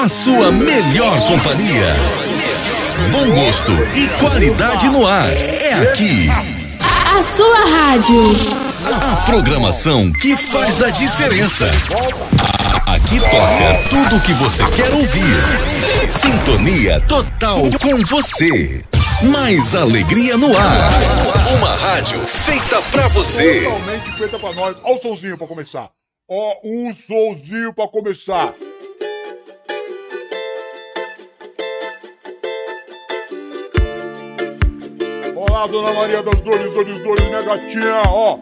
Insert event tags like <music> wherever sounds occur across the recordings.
A sua melhor companhia. Bom gosto e qualidade no ar. É aqui. A sua rádio. A programação que faz a diferença. Aqui toca tudo o que você quer ouvir. Sintonia total com você. Mais alegria no ar. Uma rádio feita pra você. Totalmente feita pra nós. Ó o somzinho pra começar. Ó o somzinho pra começar. Olá, Dona Maria das Dores, Dores, Dores, minha gatinha, ó.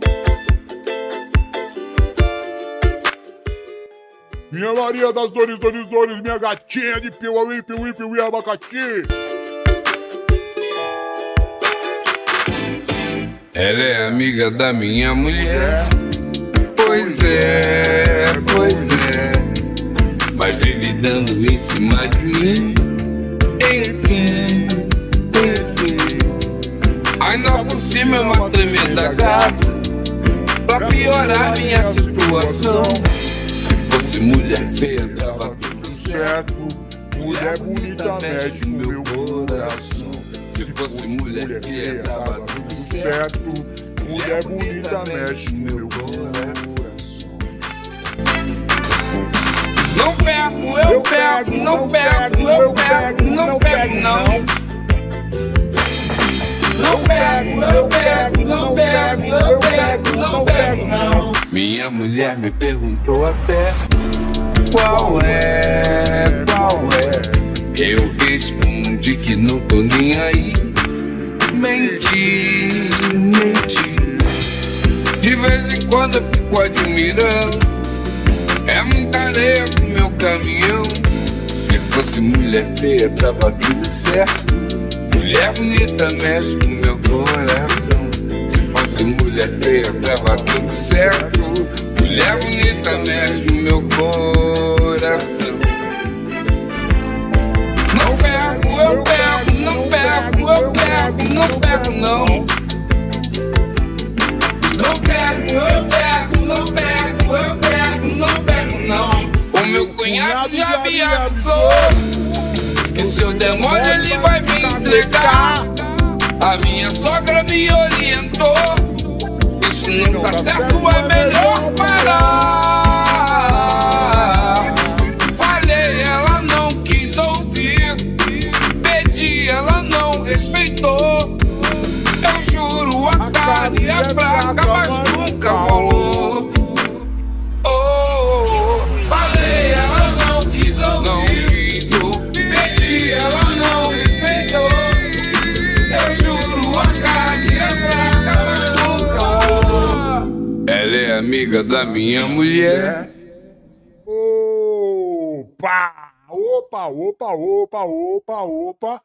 Minha Maria das Dores, Dores, Dores, minha gatinha de piuí, piuí, piuí, abacati. Ela é amiga da minha mulher. Pois é, pois é. Mas vive dando em cima de mim. Enfim. Ainda por cima é uma tremenda gata. Pra piorar minha situação. Se fosse mulher feia, tava tudo certo. Mulher bonita mexe com meu coração. Se fosse mulher feia, tava tudo certo. Mulher bonita mexe com meu coração. Não pego, eu pego, não pego, eu pego, não pego, não. Não pego, eu pego, não pego, eu pego, não pego, não. Minha mulher me perguntou até qual é, qual é. Eu respondi que não tô nem aí. Menti, menti. De vez em quando eu fico admirando. É muita areia pro meu caminhão. Se fosse mulher feia, tava tudo certo. Mulher bonita mexe com meu coração. Se fosse mulher feia, tava tudo certo. Mulher bonita mexe com meu coração. Não pego, eu pego, não pego, eu pego, não pego, não. Não pego, eu pego, não pego, eu pego, não pego, não. O meu cunhado já me avisou que se eu der mole ele vai me entregar. A minha sogra me orientou. Isso não tá certo, é melhor parar. Da minha mulher. Opa! Opa, opa, opa, opa, opa,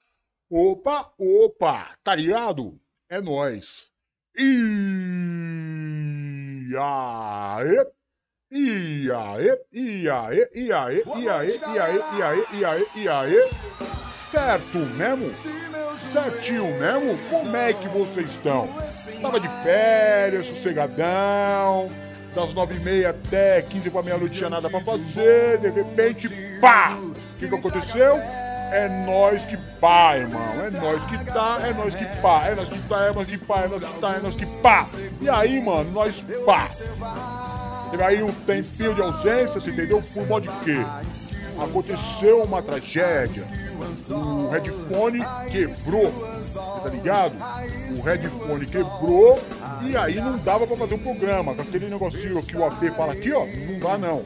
opa, opa, tá ligado? É nóis. E aí, e aí, e aí, e aí, e aí, e aí, e aí, e aí, e aí, certo mesmo? Certinho mesmo? Como é que vocês estão? Tava de férias, sossegadão, das nove e meia até quinze pra meia-noite tinha nada pra fazer, de repente, pá! O que que aconteceu? É nós que pá, irmão. É nós que tá, é nós que pá, é nós que tá, é nós que pá, é nós que tá, é nós que pá. E aí, mano, nós pá. Teve aí um tempinho de ausência, você entendeu? Por modo de quê? Aconteceu uma tragédia. O headphone quebrou, tá ligado? O headphone quebrou e aí não dava pra fazer um programa. Com aquele negocinho que o AP fala aqui, ó, não dá não.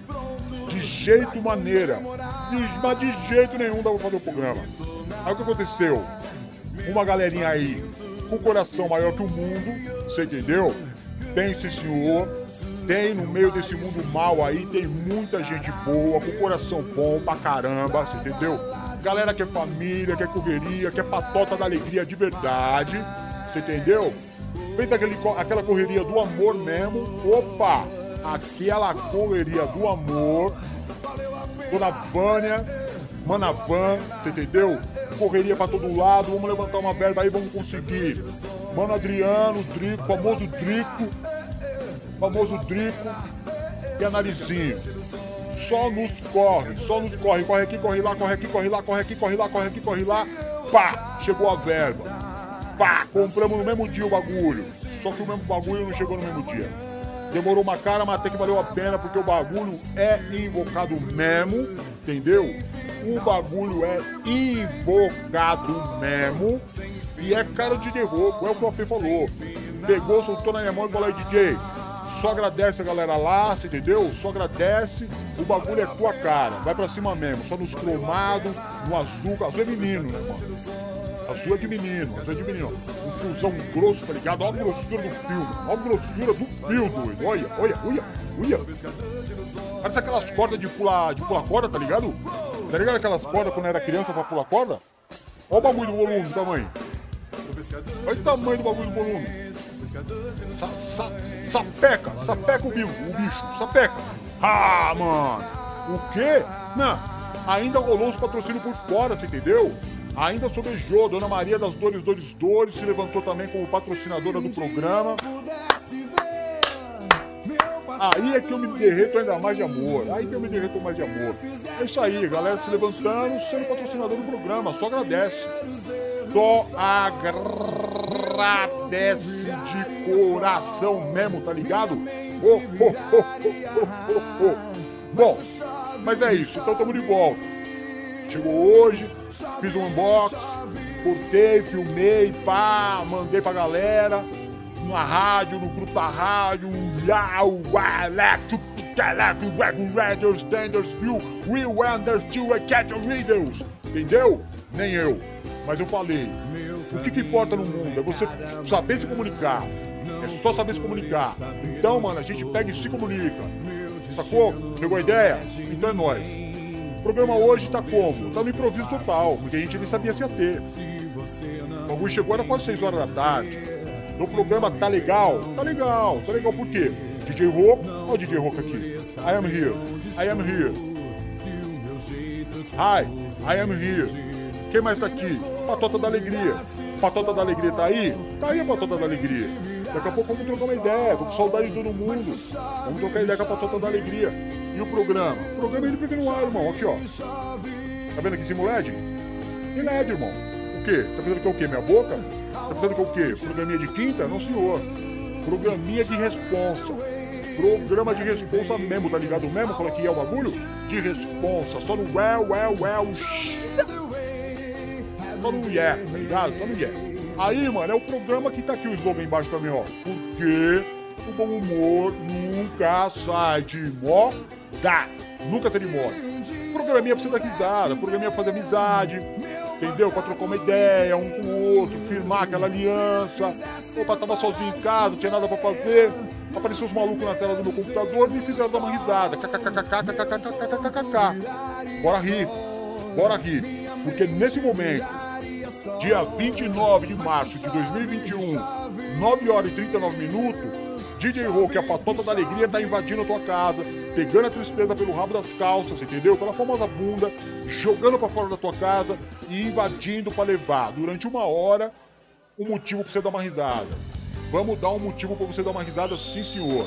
De jeito maneira. De, mas de jeito nenhum dava pra fazer o programa. Aí o que aconteceu? Uma galerinha aí com o coração maior que o mundo, você entendeu? Tem sim senhor. Tem no meio desse mundo mal aí, tem muita gente boa, com coração bom pra caramba, você entendeu? Galera que é família, que é correria, que é patota da alegria de verdade, você entendeu? Feita aquele, aquela correria do amor mesmo, opa! Aquela correria do amor, Dona Vânia, Mana Van, você entendeu? Correria pra todo lado, vamos levantar uma verba aí, vamos conseguir. Mano Adriano, Drico, famoso Drico, famoso Drico, que é narizinho. Só nos corre, só nos corre. Corre aqui, corre lá, corre aqui, corre lá, corre aqui, corre lá, corre aqui, corre lá. Pá, chegou a verba. Pá, compramos no mesmo dia o bagulho. Só que o mesmo bagulho não chegou no mesmo dia. Demorou uma cara, mas até que valeu a pena, porque o bagulho é invocado mesmo, entendeu? O bagulho é invocado mesmo e é cara de derrubo, é o que o Fê falou. Pegou, soltou na minha mão e falou DJ, só agradece a galera lá, você entendeu? Só agradece, o bagulho é tua cara, vai pra cima mesmo, só nos cromados, no azul, azul é menino, né, mano? Azul é de menino, azul é de menino. Um fiozão grosso, tá ligado? Olha a grossura do fio, olha a grossura do fio, doido. Olha, olha, olha, olha. Parece aquelas cordas de pular, de pular corda, tá ligado? Tá ligado aquelas cordas quando era criança pra pular corda? Olha o bagulho do volume, tamanho. Olha o tamanho do bagulho do volume. Sa, sa, sapeca, sapeca o bicho, o bicho, sapeca. Ah, mano. O quê? Não, ainda rolou os patrocínios por fora, você entendeu? Ainda sobejou, Dona Maria das Dores, Dores, Dores se levantou também como patrocinadora do programa. Aí é que eu me derreto ainda mais de amor. Aí que eu me derreto mais de amor. É isso aí, galera se levantando, sendo patrocinador do programa. Só agradece. Só agradece de coração mesmo, tá ligado? Oh, oh, oh, Bom, mas é isso. Então estamos de volta. Chegou hoje, fiz um unboxing, cortei, filmei, pá, mandei pra galera, na rádio, no grupo da rádio, Yau, Alex, Standards View, Will Anders, Catch Readers, entendeu? Nem eu, mas eu falei, o que, que importa no mundo é você saber se comunicar, é só saber se comunicar. Então, mano, a gente pega e se comunica, sacou? Pegou a ideia? Então é nóis programa hoje tá como? Tá no improviso total, porque a gente nem sabia se ia ter. O bagulho chegou era quase 6 horas da tarde. O programa tá legal? Tá legal, tá legal por quê? DJ Rock, olha o DJ Rock aqui. I am here, I am here. Hi, I am here. Quem mais tá aqui? Patota da Alegria. Patota da Alegria tá aí? Tá aí a Patota da Alegria. Daqui a pouco vamos trocar uma ideia, tô com saudade de todo mundo. Vamos trocar ideia com a Patota da Alegria. E o programa? O programa ele fica no ar, irmão. Aqui, ó. Tá vendo aqui em cima o LED? Tem LED, irmão. O quê? Tá pensando que é o quê? Minha boca? Tá pensando que é o quê? Programinha de quinta? Não, senhor. Programinha de responsa. Programa de responsa mesmo, tá ligado mesmo? É que é o bagulho? De responsa. Só no well, well, well. Só no yeah, tá ligado? Só no yeah. Aí, mano, é o programa que tá aqui o slogan embaixo também, ó. Porque o bom humor nunca sai de moda. Nunca sai de moda. Programinha pra você dar risada, programinha pra fazer amizade, entendeu? Pra trocar uma ideia um com o outro, firmar aquela aliança. Opa, tava sozinho em casa, não tinha nada pra fazer. Apareceu os malucos na tela do meu computador e me fizeram dar uma risada. KKKKKKKKKKK. Bora rir, bora rir. Porque nesse momento, dia 29 de março de 2021, 9 horas e 39 minutos, DJ Hulk, a patota da alegria, tá invadindo a tua casa, pegando a tristeza pelo rabo das calças, entendeu? Pela famosa bunda, jogando para fora da tua casa e invadindo para levar durante uma hora um motivo pra você dar uma risada. Vamos dar um motivo para você dar uma risada, sim senhor.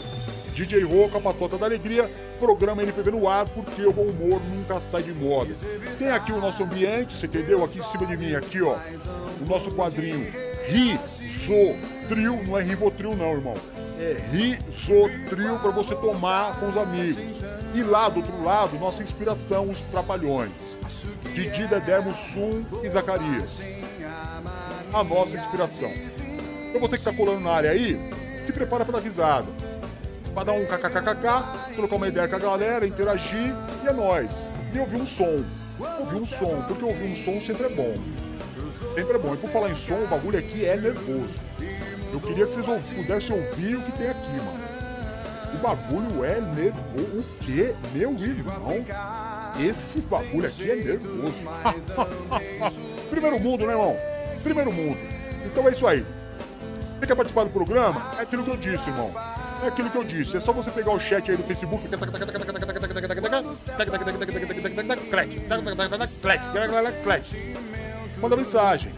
DJ Roca, a patota da alegria, programa NPV no ar, porque o bom humor nunca sai de moda. Tem aqui o nosso ambiente, você entendeu? Aqui em cima de mim, aqui ó, o nosso quadrinho Risotril, não é Rivotril não, irmão é, risotril para você tomar com os amigos. E lá do outro lado, nossa inspiração, os Trapalhões. Didi, Dedé, Mussum e Zacarias. A nossa inspiração. Então você que está colando na área aí, se prepara para dar risada. Para dar um kkkk, trocar uma ideia com a galera, interagir e é nóis. E ouvir um som. Ouvir um som, porque ouvir um som sempre é bom. Sempre é bom. E por falar em som, o bagulho aqui é nervoso. Eu queria que vocês pudessem ouvir o que tem aqui, mano. O bagulho é nervoso. O quê? Meu irmão? Esse bagulho aqui é nervoso. <laughs> Primeiro mundo, né, irmão? Primeiro mundo. Então é isso aí. Você quer participar do programa? É aquilo que eu disse, irmão. É aquilo que eu disse. É só você pegar o chat aí do Facebook. Manda mensagem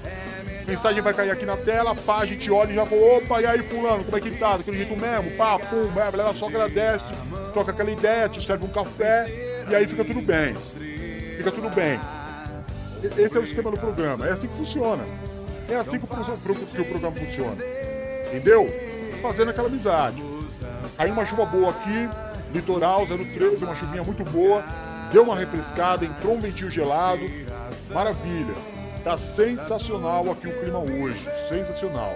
mensagem vai cair aqui na tela, pá, a gente olha e já falou, opa, e aí fulano, como é que tá? Daquele jeito mesmo, pá, pum, é, ela só agradece, troca aquela ideia, te serve um café E aí fica tudo bem. Fica tudo bem. Esse é o esquema do programa. É assim que funciona. É assim que o, que o programa funciona. Entendeu? Fazendo aquela amizade. Aí uma chuva boa aqui, litoral 013, uma chuvinha muito boa. Deu uma refrescada, entrou um ventinho gelado. Maravilha. Tá sensacional aqui o clima hoje. Sensacional.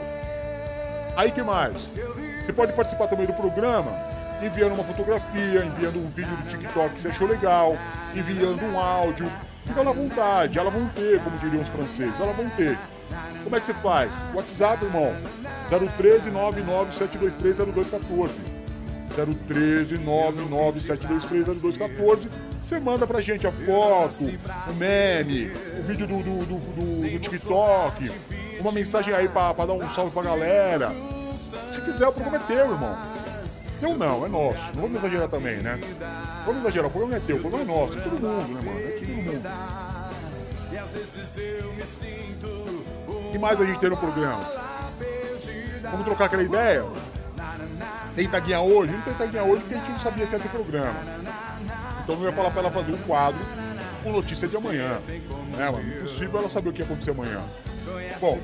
Aí que mais? Você pode participar também do programa enviando uma fotografia, enviando um vídeo do TikTok que você achou legal, enviando um áudio. Fica à vontade, elas vão ter, como diriam os franceses, elas vão ter. Como é que você faz? WhatsApp, irmão. 013 997230214. 013 997230214. Você manda pra gente a foto, o meme, o vídeo do, do, do, do, do TikTok, uma mensagem aí pra, pra dar um salve pra galera. Se quiser, o programa é teu, irmão. Teu não, é nosso. Não vamos exagerar também, né? Vamos exagerar, o programa é teu, o programa é nosso, é todo mundo, né, mano? É todo mundo. O que mais a gente tem no programa? Vamos trocar aquela ideia? Tem taguinha hoje? Não tem taguinha hoje porque a gente não sabia que ia ter programa. Então não ia falar pra ela fazer um quadro com notícia de amanhã. Né, mano? Impossível ela saber o que ia acontecer amanhã. Bom,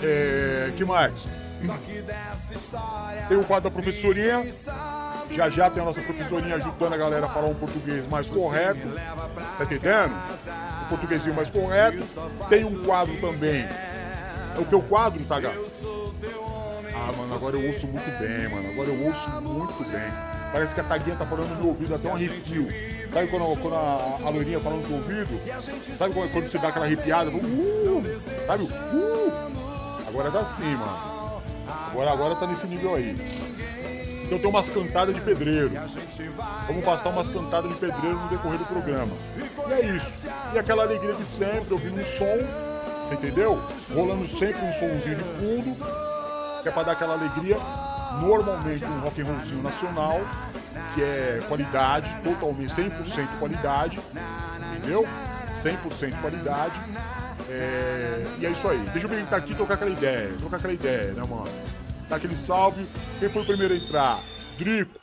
é, que mais? Tem o quadro da professorinha. Já já tem a nossa professorinha ajudando a galera a falar um português mais correto. Tá entendendo? Um portuguesinho mais correto. Tem um quadro também. É o teu quadro, tá, gato? Ah, mano, agora eu ouço muito bem, mano. Agora eu ouço muito bem. Parece que a taguinha tá falando no meu ouvido até um arrepio. Sabe quando, quando a, a loirinha fala no teu ouvido? Sabe quando, quando você dá aquela arrepiada? Uh, sabe? Uh, agora tá assim, mano. Agora, agora tá nesse nível aí. Então tem umas cantadas de pedreiro. Vamos passar umas cantadas de pedreiro no decorrer do programa. E é isso. E aquela alegria de sempre, ouvindo um som, você entendeu? Rolando sempre um somzinho de fundo, que é pra dar aquela alegria. Normalmente um rock and rollzinho nacional, que é qualidade, totalmente 100% qualidade, entendeu? 100% qualidade. É... E é isso aí. Deixa eu estar aqui e trocar aquela ideia. Trocar aquela ideia, né, mano? Dá aquele salve. Quem foi o primeiro a entrar? Drico.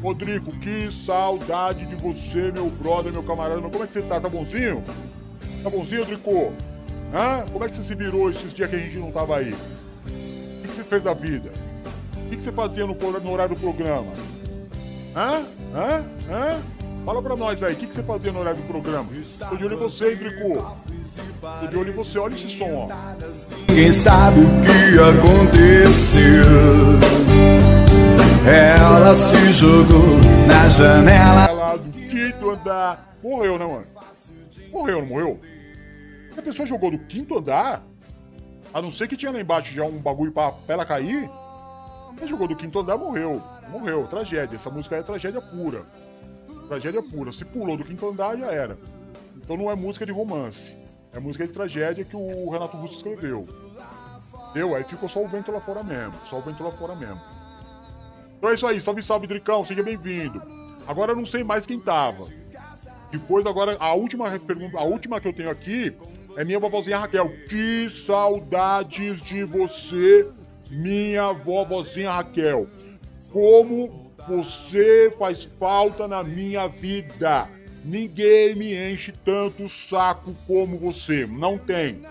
Rodrigo, que saudade de você, meu brother, meu camarada. Como é que você tá? Tá bonzinho? Tá bonzinho, Drico? Hã? Como é que você se virou esses dias que a gente não tava aí? O que você fez da vida? O que você fazia no, no horário do programa? Hã? Hã? Hã? Fala pra nós aí, o que, você fazia no horário do programa? Tô de olho em você, Drico? Tô de olho em você, olha esse som, ó. Ninguém sabe o que aconteceu. Ela se jogou na janela. Ela do quinto andar. Morreu, né, mano? Morreu, não morreu? A pessoa jogou do quinto andar, a não ser que tinha lá embaixo já um bagulho pra, pra ela cair. Ela jogou do quinto andar, morreu. Morreu, tragédia. Essa música é tragédia pura. Tragédia pura. Se pulou do quinto andar, já era. Então não é música de romance. É música de tragédia que o Renato Russo escreveu. Deu? Aí ficou só o vento lá fora mesmo. Só o vento lá fora mesmo. Então é isso aí. Salve, salve, Dricão. Seja bem-vindo. Agora eu não sei mais quem tava. Depois, agora, a última pergunta, a última que eu tenho aqui é minha vovozinha Raquel. Que saudades de você, minha vovozinha Raquel. Como você faz falta na minha vida. Ninguém me enche tanto o saco como você. Não tem.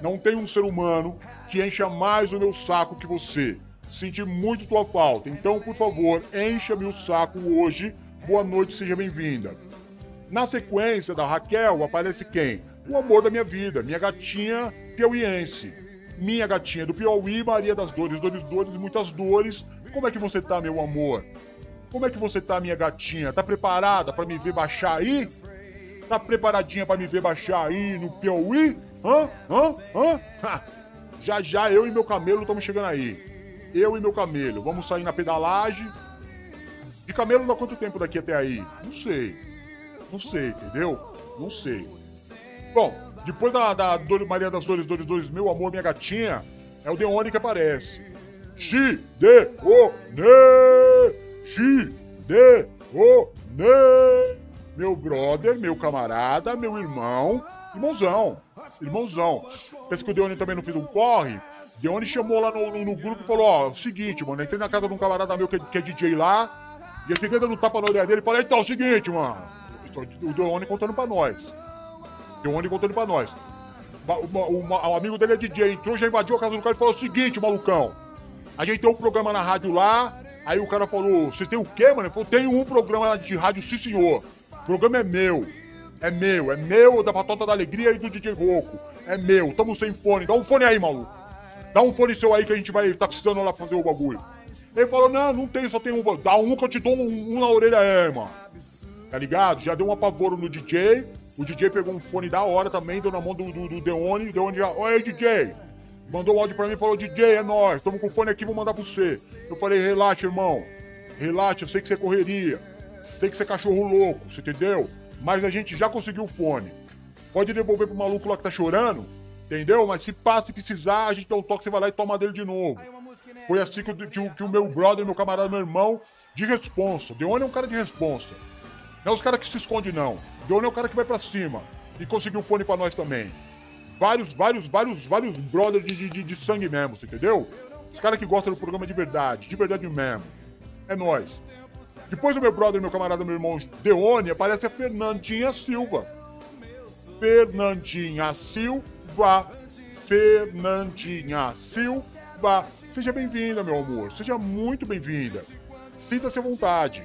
Não tem um ser humano que encha mais o meu saco que você. Senti muito tua falta. Então, por favor, encha-me o saco hoje. Boa noite, seja bem-vinda. Na sequência da Raquel aparece quem? O amor da minha vida, minha gatinha piauiense. Minha gatinha do Piauí, Maria das Dores, Dores, Dores, muitas dores. Como é que você tá, meu amor? Como é que você tá, minha gatinha? Tá preparada para me ver baixar aí? Tá preparadinha para me ver baixar aí no Piauí? Hã? Hã? Hã? Ha. Já já eu e meu camelo estamos chegando aí. Eu e meu camelo. Vamos sair na pedalagem. De camelo dá quanto tempo daqui até aí? Não sei. Não sei, entendeu? Não sei. Bom, depois da, da Maria das Dores, Dores, Dores, meu amor, minha gatinha, é o Deone que aparece. Xi, de, o, ne, camarada, meu irmão, irmãozão, irmãozão. Pensa que o Deone também não fez um corre? Deone chamou lá no, no, no grupo e falou, ó, é o seguinte, mano, entrei na casa de um camarada meu que, que é DJ lá, e eu fiquei dando tapa na orelha dele e falei, então, é o seguinte, mano, o Deone contando pra nós. Deone contando pra nós. O, amigo dele é DJ, entrou, já invadiu a casa do cara e falou o seguinte, malucão. A gente tem um programa na rádio lá, aí o cara falou, vocês tem o quê, mano? Ele falou, tenho um programa de rádio, sim senhor. O programa é meu. É meu, é meu, da Patota da Alegria e do DJ Roco. É meu, tamo sem fone. Dá um fone aí, maluco. Dá um fone seu aí que a gente vai, tá precisando lá fazer o bagulho. Ele falou, não, não tem, só tem um. Dá um que eu te dou um, um na orelha aí, mano. Tá ligado? Já deu um apavoro no DJ. O DJ pegou um fone da hora também, deu na mão do, do, do Deone. O Deone já, oi DJ. Mandou um áudio pra mim e falou, DJ, é nóis, tamo com o fone aqui, vou mandar pra você. Eu falei, relaxa, irmão. Relaxa, eu sei que você é correria. Sei que você é cachorro louco, você entendeu? Mas a gente já conseguiu o fone. Pode devolver pro maluco lá que tá chorando, entendeu? Mas se passa e precisar, a gente dá um toque, você vai lá e toma dele de novo. Foi assim que, que, que o meu brother, meu camarada, meu irmão, de responsa. Deone é um cara de responsa. Não é os caras que se escondem, não. Deone é o cara que vai para cima. E conseguiu fone para nós também. Vários, vários, vários, vários brothers de, de, de sangue mesmo, entendeu? Os caras que gostam do programa de verdade, de verdade mesmo. É nós. Depois do meu brother, meu camarada, meu irmão Deone, aparece a Fernandinha Silva. Fernandinha Silva. Fernandinha Silva. Seja bem-vinda, meu amor. Seja muito bem-vinda. Sinta-se à vontade.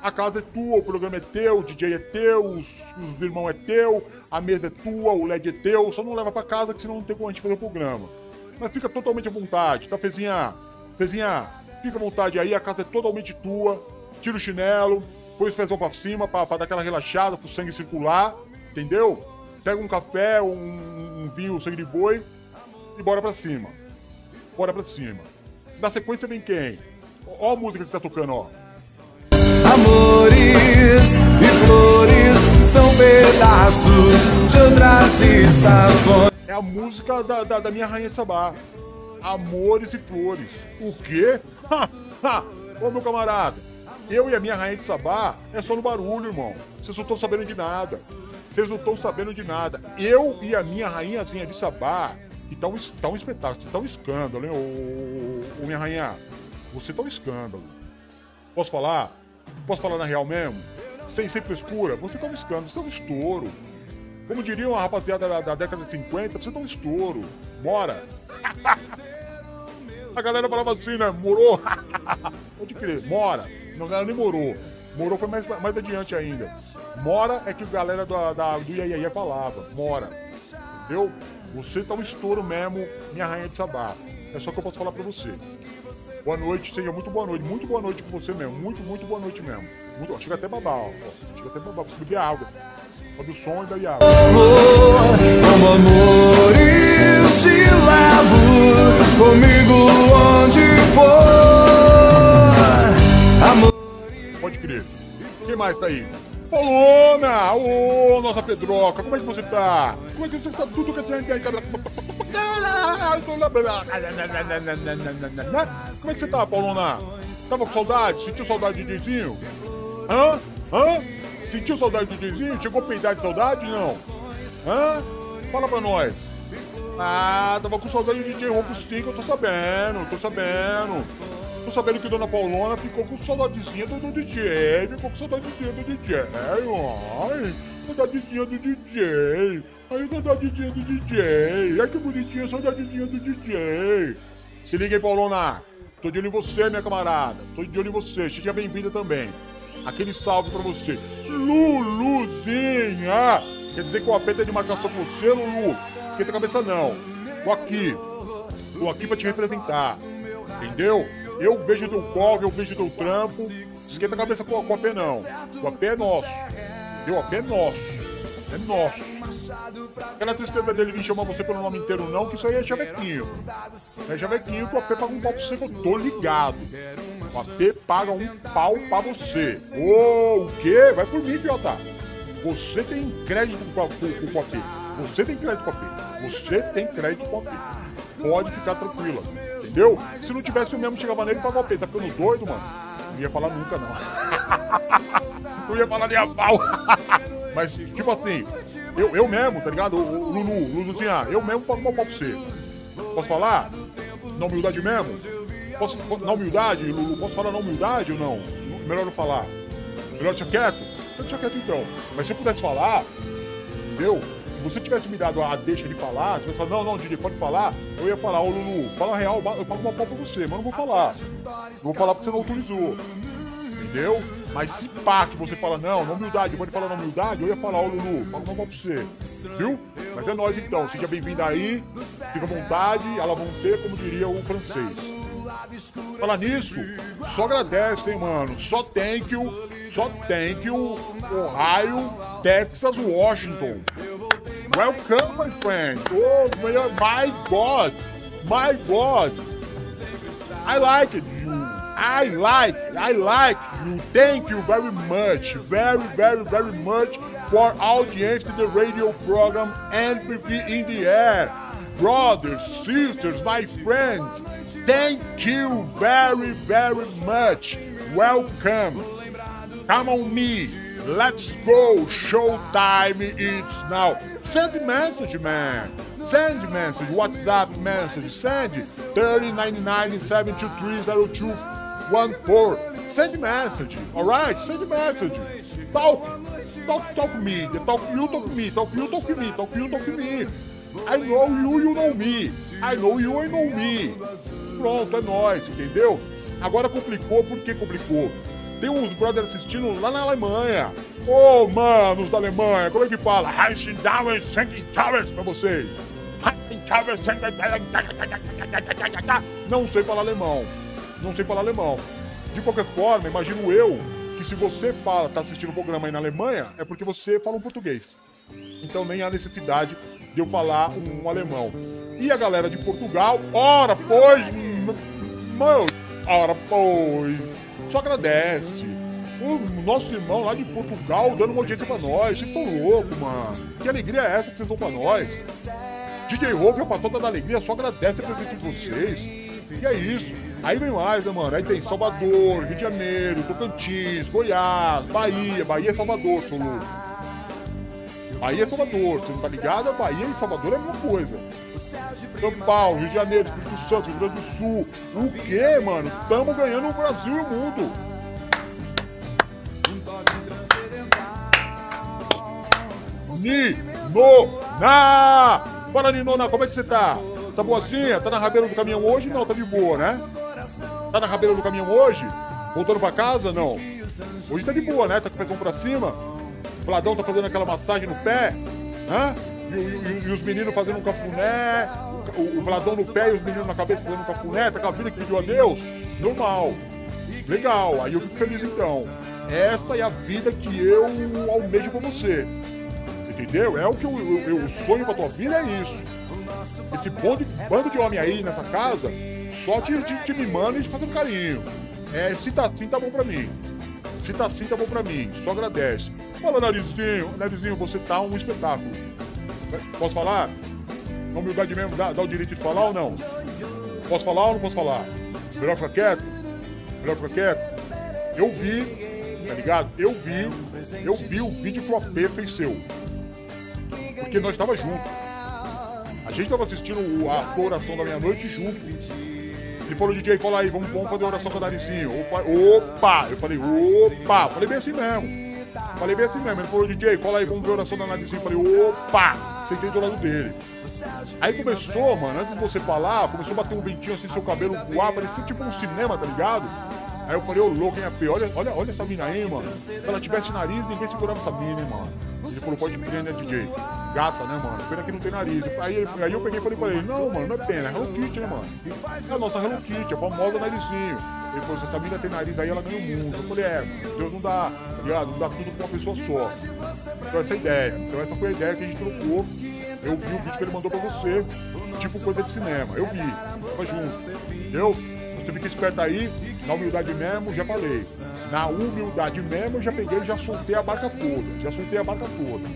A casa é tua, o programa é teu, o DJ é teu, os, os irmãos é teu, a mesa é tua, o LED é teu. Só não leva pra casa que senão não tem como a gente fazer o programa. Mas fica totalmente à vontade, tá, Fezinha? Fezinha, fica à vontade aí, a casa é totalmente tua. Tira o chinelo, põe os pezão pra cima pra, pra dar aquela relaxada, pro sangue circular, entendeu? Pega um café, um, um vinho, sangue de boi e bora pra cima. Bora pra cima. Na sequência vem quem? Ó a música que tá tocando, ó. Amores e flores são pedaços de outras estações. É a música da, da, da minha rainha de Sabá. Amores e flores. O quê? <laughs> Ha, ha. Ô meu camarada, eu e a minha rainha de Sabá é só no barulho, irmão. Vocês não estão sabendo de nada. Vocês não estão sabendo de nada. Eu e a minha rainhazinha de Sabá, que tá um, tá um espetáculo, tá um escândalo, hein, ô, ô, ô minha rainha? Você tá um escândalo. Posso falar? Posso falar na real mesmo? Sem, sem frescura? Você tá um escândalo, você tá um estouro. Como diria uma rapaziada da, da década de 50, você tá um estouro. Mora. <laughs> A galera falava assim, né? Morou. <laughs> Pode crer, mora. Não, galera nem morou. Morou foi mais, mais adiante ainda. Mora é que a galera da, da, do Iaia falava. Mora. Entendeu? Você tá um estouro mesmo, minha rainha de Sabá. É só que eu posso falar pra você. Boa noite, seja muito boa noite. Muito boa noite pra você mesmo. Muito, muito boa noite mesmo. Muito, ó, chega até babar, ó. Chega até babar. Você beber água. Sobe o som e daí água. Como amores te levo comigo onde for. Quem mais tá aí? Polona! Ô, nossa Pedroca, como é que você tá? Como é que você tá? Tudo que você tem, cara. Como é que você tá, Paulona? Tava com saudade? Sentiu saudade de DJzinho? Hã? Hã? Sentiu saudade de DJzinho? Chegou a peidar de saudade? Não? Hã? Fala pra nós. Ah, tava com saudade de DJ sim, que eu tô sabendo, tô sabendo. Tô sabendo que Dona Paulona ficou com saudadezinha do, DJ, ficou com saudadezinha do DJ. Ai, saudadezinha do DJ. Ai, saudadezinha do DJ. Ai, que bonitinha, saudadezinha do DJ. Se liga aí, Paulona. Tô de olho em você, minha camarada. Tô de olho em você. Seja bem-vinda também. Aquele salve pra você. Luluzinha. Quer dizer que o apê tá de marcação com você, Lulu? Esquenta a cabeça não. Tô aqui. Tô aqui pra te representar. Entendeu? Eu vejo teu corre, eu vejo teu trampo. Esquenta a cabeça com, com o AP não. O AP é nosso. Entendeu? O AP é nosso. É nosso. Aquela tristeza dele vir chamar você pelo nome inteiro não, que isso aí é chavequinho. É chavequinho que o AP paga um pau pra você, que eu tô ligado. O AP paga um pau pra você. Ô, o quê? Vai por mim, Fiota. Você tem crédito com o AP. Você tem crédito com o AP. Você tem crédito com o AP. Pode ficar tranquila. Entendeu? Se não tivesse eu mesmo chegava nele e pagava o AP. Tá ficando doido, mano? Não ia falar nunca, não. <laughs> não ia falar nem a pau. <laughs> Mas, tipo assim, eu, eu mesmo, tá ligado? O, Lulu, Luluzinha, eu mesmo pago uma pau pra você. Posso falar? Na humildade mesmo? Posso, na humildade, Lulu, posso falar na humildade ou não? Melhor não falar. Melhor deixar quieto? Deixa quieto então. Mas se eu pudesse falar, entendeu? Você tivesse me dado a deixa de falar, se você falar, não, não, DJ, pode falar, eu ia falar, ô Lulu, fala real, eu pago uma pau pra você, mas não vou falar. Não vou falar porque você não autorizou. Entendeu? Mas se pá que você fala, não, na humildade, pode falar na humildade, eu ia falar, ô Lulu, pago uma pau pra você. Viu? Mas é nóis então, seja bem-vindo aí, fica à vontade, ela vão ter, como diria o francês. Falar nisso, só agradece, hein, mano. Só thank you, só thank you, Ohio, Texas, Washington. Welcome, my friend. Oh, my God, my God. I like it, you. I like, I like you. Thank you very much, very, very, very much for audience to the radio program MVP in the air. Brothers, sisters, my friends, thank you very, very much. Welcome. Come on me. Let's go. Showtime it's now. Send message, man. Send message. WhatsApp message. Send 3099 7230214. Send message. Alright? Send message. Talk. Talk, talk me. Talk you, talk me. Talk you, talk me. Talk you, talk me. I know you, you know me. I know you, I know me. Pronto, é nóis, entendeu? Agora complicou, por que complicou? Tem uns brothers assistindo lá na Alemanha. Ô, oh, manos da Alemanha, como é que fala? Pra vocês. Não sei falar alemão. Não sei falar alemão. De qualquer forma, imagino eu que se você fala, tá assistindo o programa aí na Alemanha, é porque você fala um português. Então nem há necessidade de eu falar um, alemão. E a galera de Portugal, ora pois, mano, ora pois, só agradece. O nosso irmão lá de Portugal dando uma audiência pra nós. Vocês estão loucos, mano. Que alegria é essa que vocês dão pra nós? DJ Rogue, a patota da alegria, só agradece a presença de vocês. E é isso. Aí vem mais, né, mano? Aí tem Salvador, Rio de Janeiro, Tocantins, Goiás, Bahia. Bahia é Salvador, sou louco. Bahia é Salvador, você não tá ligado? Bahia e Salvador é a mesma coisa. São Paulo, Rio de Janeiro, Espírito Santo, Rio Grande do Sul. O que, mano? Tamo ganhando o Brasil e o mundo. Ninona! Fala, Ninona, como é que você tá? Tá boazinha? Tá na rabeira do caminhão hoje? Não, tá de boa, né? Tá na rabeira do caminhão hoje? Voltando pra casa? Não. Hoje tá de boa, né? Tá com o pezão pra cima? O Vladão tá fazendo aquela massagem no pé, né? E, e, e os meninos fazendo um cafuné, o, o no pé e os meninos na cabeça fazendo um cafuné, tá com a vida que pediu a Deus. Normal. Legal, aí eu fico feliz então. Esta é a vida que eu almejo pra você. Entendeu? É o que eu, eu, eu sonho pra tua vida, é isso. Esse bando, bando de homem aí nessa casa, só te, te, te mimando e te fazendo carinho. É, se tá assim, tá bom pra mim. Se tá assim, tá bom pra mim. Só agradece. Fala, Narizinho. Narizinho, você tá um espetáculo. Posso falar? Na humildade mesmo, dá, dá o direito de falar ou não? Posso falar ou não posso falar? Melhor ficar quieto? Melhor ficar quieto? Eu vi, tá ligado? Eu vi, eu vi o vídeo que o AP fez seu. Porque nós tava junto. A gente tava assistindo a oração da meia-noite junto. Ele falou, DJ, cola aí, vamos, vamos fazer oração com o Daricinho. Opa, opa! Eu falei, opa! Falei bem assim mesmo. Falei bem assim mesmo. Ele falou, DJ, cola aí, vamos ver a oração da narizinho. Eu falei, opa! Sentei do lado dele. Aí começou, mano, antes de você falar, começou a bater um ventinho assim, seu cabelo voar, parecia tipo um cinema, tá ligado? Aí eu falei, ô louco, hein, AP, olha, olha, olha essa mina aí, mano. Se ela tivesse nariz, ninguém segurava essa mina, hein, mano. Ele falou, pode crer, né, DJ? Gata, né, mano? Pena que não tem nariz. Aí, aí eu peguei e falei pra ele, não, mano, não é pena, é Hello Kitty, né, mano? É a nossa Hello Kitty, a famosa narizinho. Ele falou, se essa mina tem nariz aí, ela ganha o mundo. Eu falei, é, Deus não dá, tá ligado? Não dá tudo pra uma pessoa só. Então essa é a ideia. Então essa foi a ideia que a gente trocou. Eu vi o vídeo que ele mandou pra você, tipo coisa de cinema. Eu vi, tava junto. Entendeu? Você fica esperto aí, na humildade mesmo, já falei. Na humildade mesmo, eu já peguei já soltei a barca toda. Já soltei a barca toda.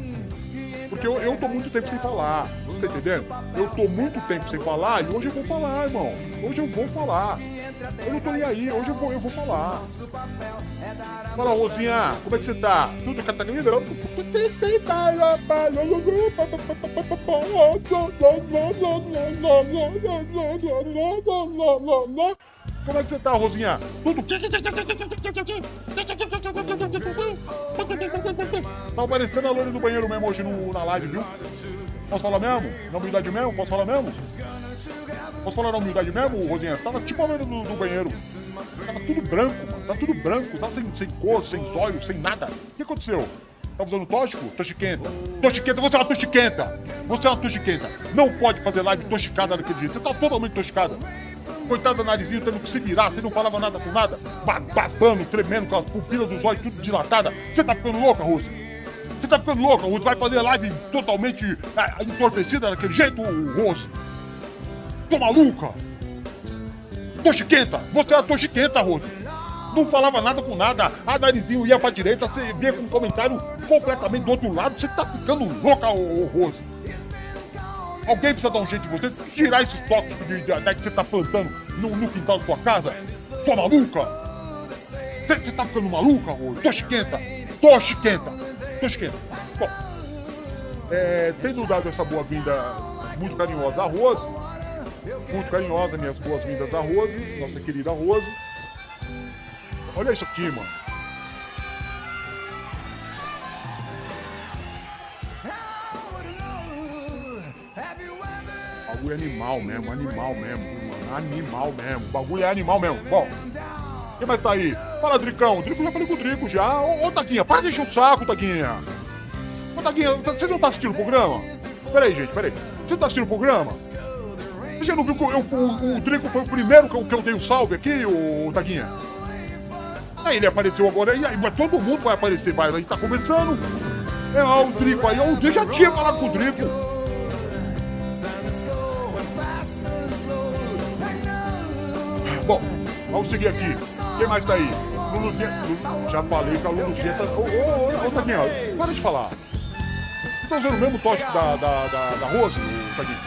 Porque eu, eu tô muito tempo sem falar. Você tá entendendo? Eu tô muito tempo sem falar e hoje eu vou falar, irmão. Hoje eu vou falar. Eu não tô nem aí, hoje eu vou, eu vou falar. Fala, Rosinha, como é que você tá? Tudo Catarina? Como é que você tá, Rosinha? Tudo. Tá parecendo a loira do banheiro mesmo hoje no, na live, viu? Posso falar mesmo? Na humildade mesmo? Posso falar mesmo? Posso falar na humildade mesmo, Rosinha? Você tava tipo a loira do, do banheiro. Tava tudo branco, mano. Tá tudo branco. Tava sem, sem cor, sem zóio, sem nada. O que aconteceu? Tá usando tóxico? Toxiquenta. Toxiquenta, você é uma toxiquenta. Você é uma toxiquenta. Não pode fazer live toxicada daquele jeito. Você tá totalmente toxicada. Coitada do narizinho tendo que se virar, você não falava nada por nada, babando, tremendo, com a pupila dos olhos tudo dilatada. Você tá ficando louca, Rose? Você tá ficando louca, Rose? Vai fazer live totalmente é, entorpecida daquele jeito, Rose? Tô maluca? Toxiquenta! Você é a toxiquenta, Rose! Não falava nada com nada, a narizinho ia pra direita, você via com um comentário completamente do outro lado, você tá ficando louca, Rose! Alguém precisa dar um jeito de você tirar esses tóxicos de, de, que você tá plantando no, no, quintal da sua casa? Sua maluca? Você, você tá ficando maluca? Tô chiquenta! Tô chiquenta! Bom, é, tendo dado essa boa-vinda muito carinhosa à Rose, muito carinhosa, minhas boas-vindas à Rose, nossa querida Rose. Olha isso aqui, mano. Bagulho é animal mesmo, animal mesmo, mano. Animal mesmo. O bagulho é animal mesmo. Bom, quem mais tá aí? Fala, Dricão. Drico, já falei com o Drico já. Ô, ô Taguinha, para de encher o saco, Taguinha. Ô, Taguinha, você não tá assistindo o programa? Pera aí, gente, pera aí. Você não tá assistindo o programa? Você já não viu que eu, o, o Drico foi o primeiro que eu, que eu dei o um salve aqui, o Taguinha? Aí ele apareceu agora, e aí, mas todo mundo vai aparecer, vai, a gente tá conversando. É, ó, o Drico aí, ó, eu já tinha falado com o Drico. Bom, vamos seguir aqui. Quem mais tá aí? Luluzinha. Já falei que a Luluzinha tá. Ô, ô, ô, Taguinha, para de falar. Você tá usando o mesmo tóxico da, da, da, da Rose, Taguinha?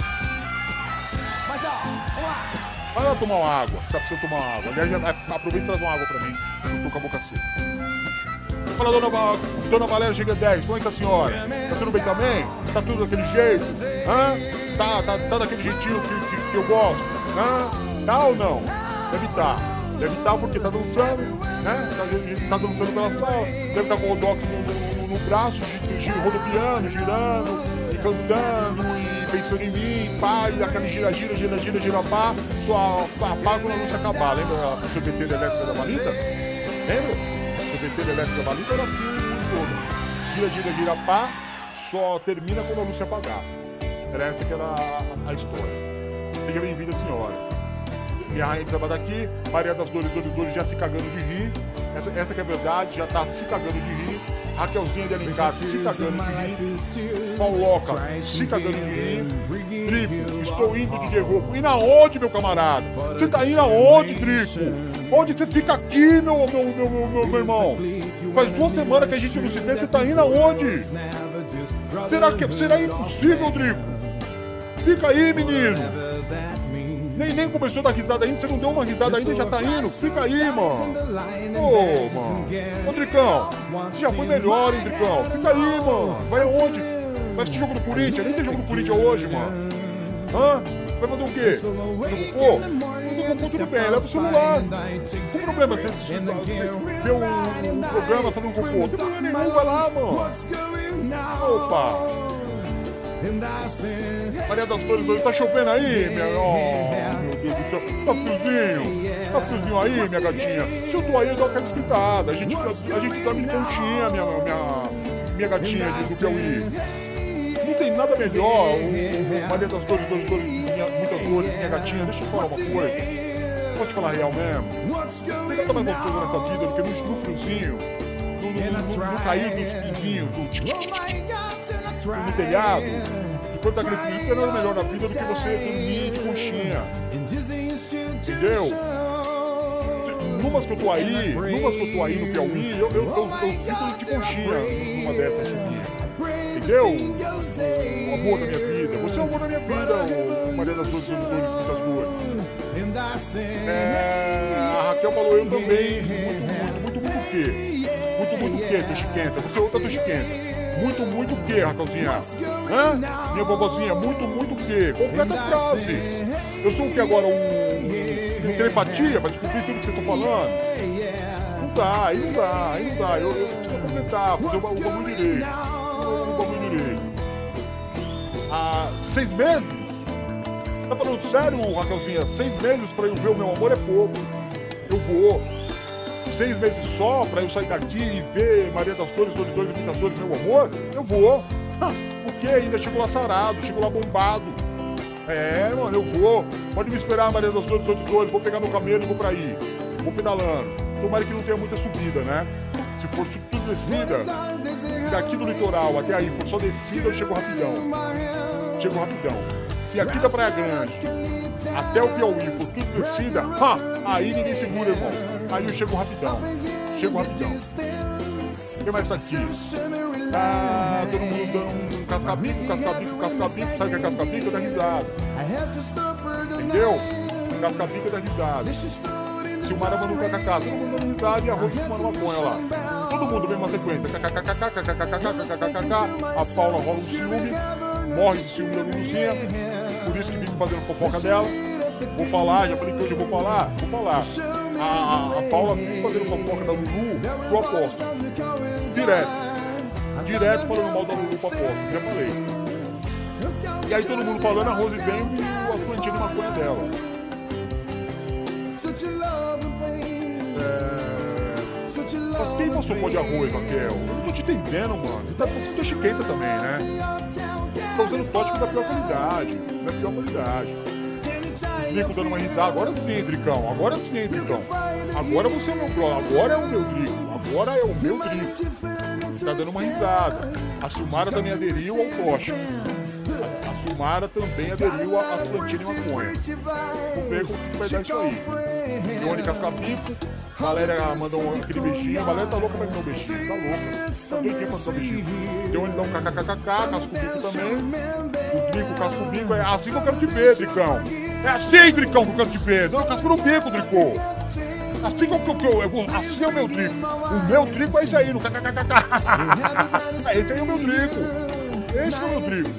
Mas ó, vamos lá. Vai lá tomar uma água, você precisa tomar uma água. Aliás, já- aproveita e traz uma água pra mim. Eu tô com a boca seca. Fala, dona, dona Valéria Chega 10, como é que tá a senhora? Tá tudo bem também? Tá tudo daquele jeito? Hã? Tá, tá, tá daquele jeitinho que, que, que eu gosto? Hã? Tá ou não? Deve estar. Deve estar porque tá dançando, né? Tá, tá dançando pela sala. Deve estar com o Rodox no, no, no braço, rodopiando, girando, e cantando, e pensando em mim, pá, e aquele gira, gira, gira, gira, gira, pá, só pá, quando a luz acabar. Lembra a sorveteira elétrica da Malita? Lembra? A sorveteira elétrica da Malita era assim todo. Gira, gira, gira, pá, só termina quando a luz apagar. Era essa que era a história. Seja bem-vinda, senhora. Minha rainha precisa daqui, Maria das Dores, Dores, Dores já se cagando de rir. Essa, essa que é a verdade, já tá se cagando de rir. Raquelzinha de Alencar se cagando de rir. Pauloca se cagando de rir. Drico, estou indo de derrubo. Indo aonde, meu camarada? Você tá indo aonde, Drico? Onde você fica aqui, meu, meu, meu, meu, meu, meu irmão? Faz duas semanas que a gente não se vê, você tá indo aonde? Será que será impossível, Drico? Fica aí, menino. Nem, nem começou a dar risada ainda, você não deu uma risada ainda e já tá indo. Fica aí, mano. Ô, mano. Ô, Dricão, você já foi melhor, hein, Dricão? Fica aí, mano. Vai aonde? Vai assistir jogo do Corinthians? Nem tem jogo do Corinthians hoje, mano. Hã? Vai fazer o quê? Fazer cocô tudo bem, leva o celular. Qual o problema? Você assistir- ver um, um programa fazendo cocô? Não tem problema nenhum, vai lá, mano. Opa! Maria das Flores, tá chovendo aí, minha. Oh, meu Deus do céu. Tá friozinho. Tá friozinho aí, minha gatinha. Se eu tô aí, eu dou aquela escritada. A gente, a gente dorme de pontinha, minha, minha, minha gatinha do Piauí. Não tem nada melhor. O, Maria das Flores, dores, dores, minha, muitas dores, minha gatinha. Deixa eu falar uma coisa. Vou te falar a real mesmo. Tem nada mais gostoso nessa vida do que no, no friozinho. No, no, no, no cair dos pinguinhos, do no telhado. Enquanto frio, não nada melhor na vida do que você dormir de conchinha. Entendeu? Numas que eu tô aí, numas que eu tô aí no Piauí, eu, eu, eu, eu fico de conchinha numa dessas chuvinhas. Entendeu? O amor da minha vida. Você é o amor da minha vida, o Maria das Dores, Dores, Dores, das. É, a Raquel falou eu também. Muito, muito, muito, muito o quê? Muito, muito o quê, Tochiquenta? Você é outra Tochiquenta. Muito, muito o quê, Raquelzinha? Hã? Minha vovozinha, muito, muito o quê? Completa frase. Eu sou o que agora? Um, tem telepatia pra descobrir tudo que vocês estão falando. Não dá, aí não dá, aí não dá. Eu, eu preciso completar, fazer o bagulho direito. O bagulho direito. Há seis meses? Tá falando sério, Raquelzinha? Seis meses pra eu ver o meu amor é pouco. Eu vou. Seis meses só pra eu sair daqui e ver Maria das Flores, Flores, Flores, Muitas Flores, meu amor? Eu vou. Porque ainda chego lá sarado, chego lá bombado. É, mano, eu vou. Pode me esperar, Maria das Flores, Flores. Vou pegar meu camelo e vou pra aí. Vou pedalando. Tomara que não tenha muita subida, né? Se for tudo descida, daqui do litoral até aí for só descida, eu chego rapidão. Chego rapidão. Se aqui da Praia Grande até o Piauí for tudo descida, ha, aí ninguém segura, irmão. Aí eu chego rapidão. Chego rapidão. O que mais tá aqui? Tá todo mundo dando um cascabico, cascabico, cascabico. Sabe o que é cascabico? Dá risada. Entendeu? Cascabico dá risada. Silmara manda um kkk, todo mundo risada e a Rose fumando maconha lá. Todo mundo mesma sequência. kkkkkkkkkkkkkk. A Paula rola um ciúme, morre de ciúme da. Por isso que vive fazendo fofoca dela. Vou falar, já falei que hoje eu vou falar. Vou falar. A, a, Paula vive fazendo fofoca da Lulu pro aposto. Direto. Direto falando mal da Lulu pro aposto. Já falei. E aí todo mundo falando, a Rose vem e a plantinha de maconha dela. É... Mas quem passou pó de arroz, Raquel? Eu não tô te entendendo, mano. Você tá você tá chiquenta também, né? Tá usando tóxico da pior qualidade. Da pior qualidade. Drico dando uma risada. Agora sim, Dricão. Agora sim, Dricão. Agora você é meu bro. Agora é o meu Drico. Agora é o meu Drico. Tá dando uma risada. A Silmara também aderiu ao tóxico. A, Silmara também aderiu às plantinhas de maconha. Vamos ver como vai dar isso aí. Leone Cascabico. Valéria mandou um, aquele beijinho. Valéria tá louca pra me dar um beijinho. Tá louca. Tá doidinha pra me dar um beijinho. Leone dá um kkkk. Casco Bico também. O Bico. É assim que eu quero te ver, Dricão. É assim, Dricão, que eu quero te ver. Não, Casco no bico, Drico. Assim que eu, que eu, assim é o meu drico. O meu drico é esse aí, no kkkk. <laughs> Esse aí é o meu drico. Esse é o meu drico.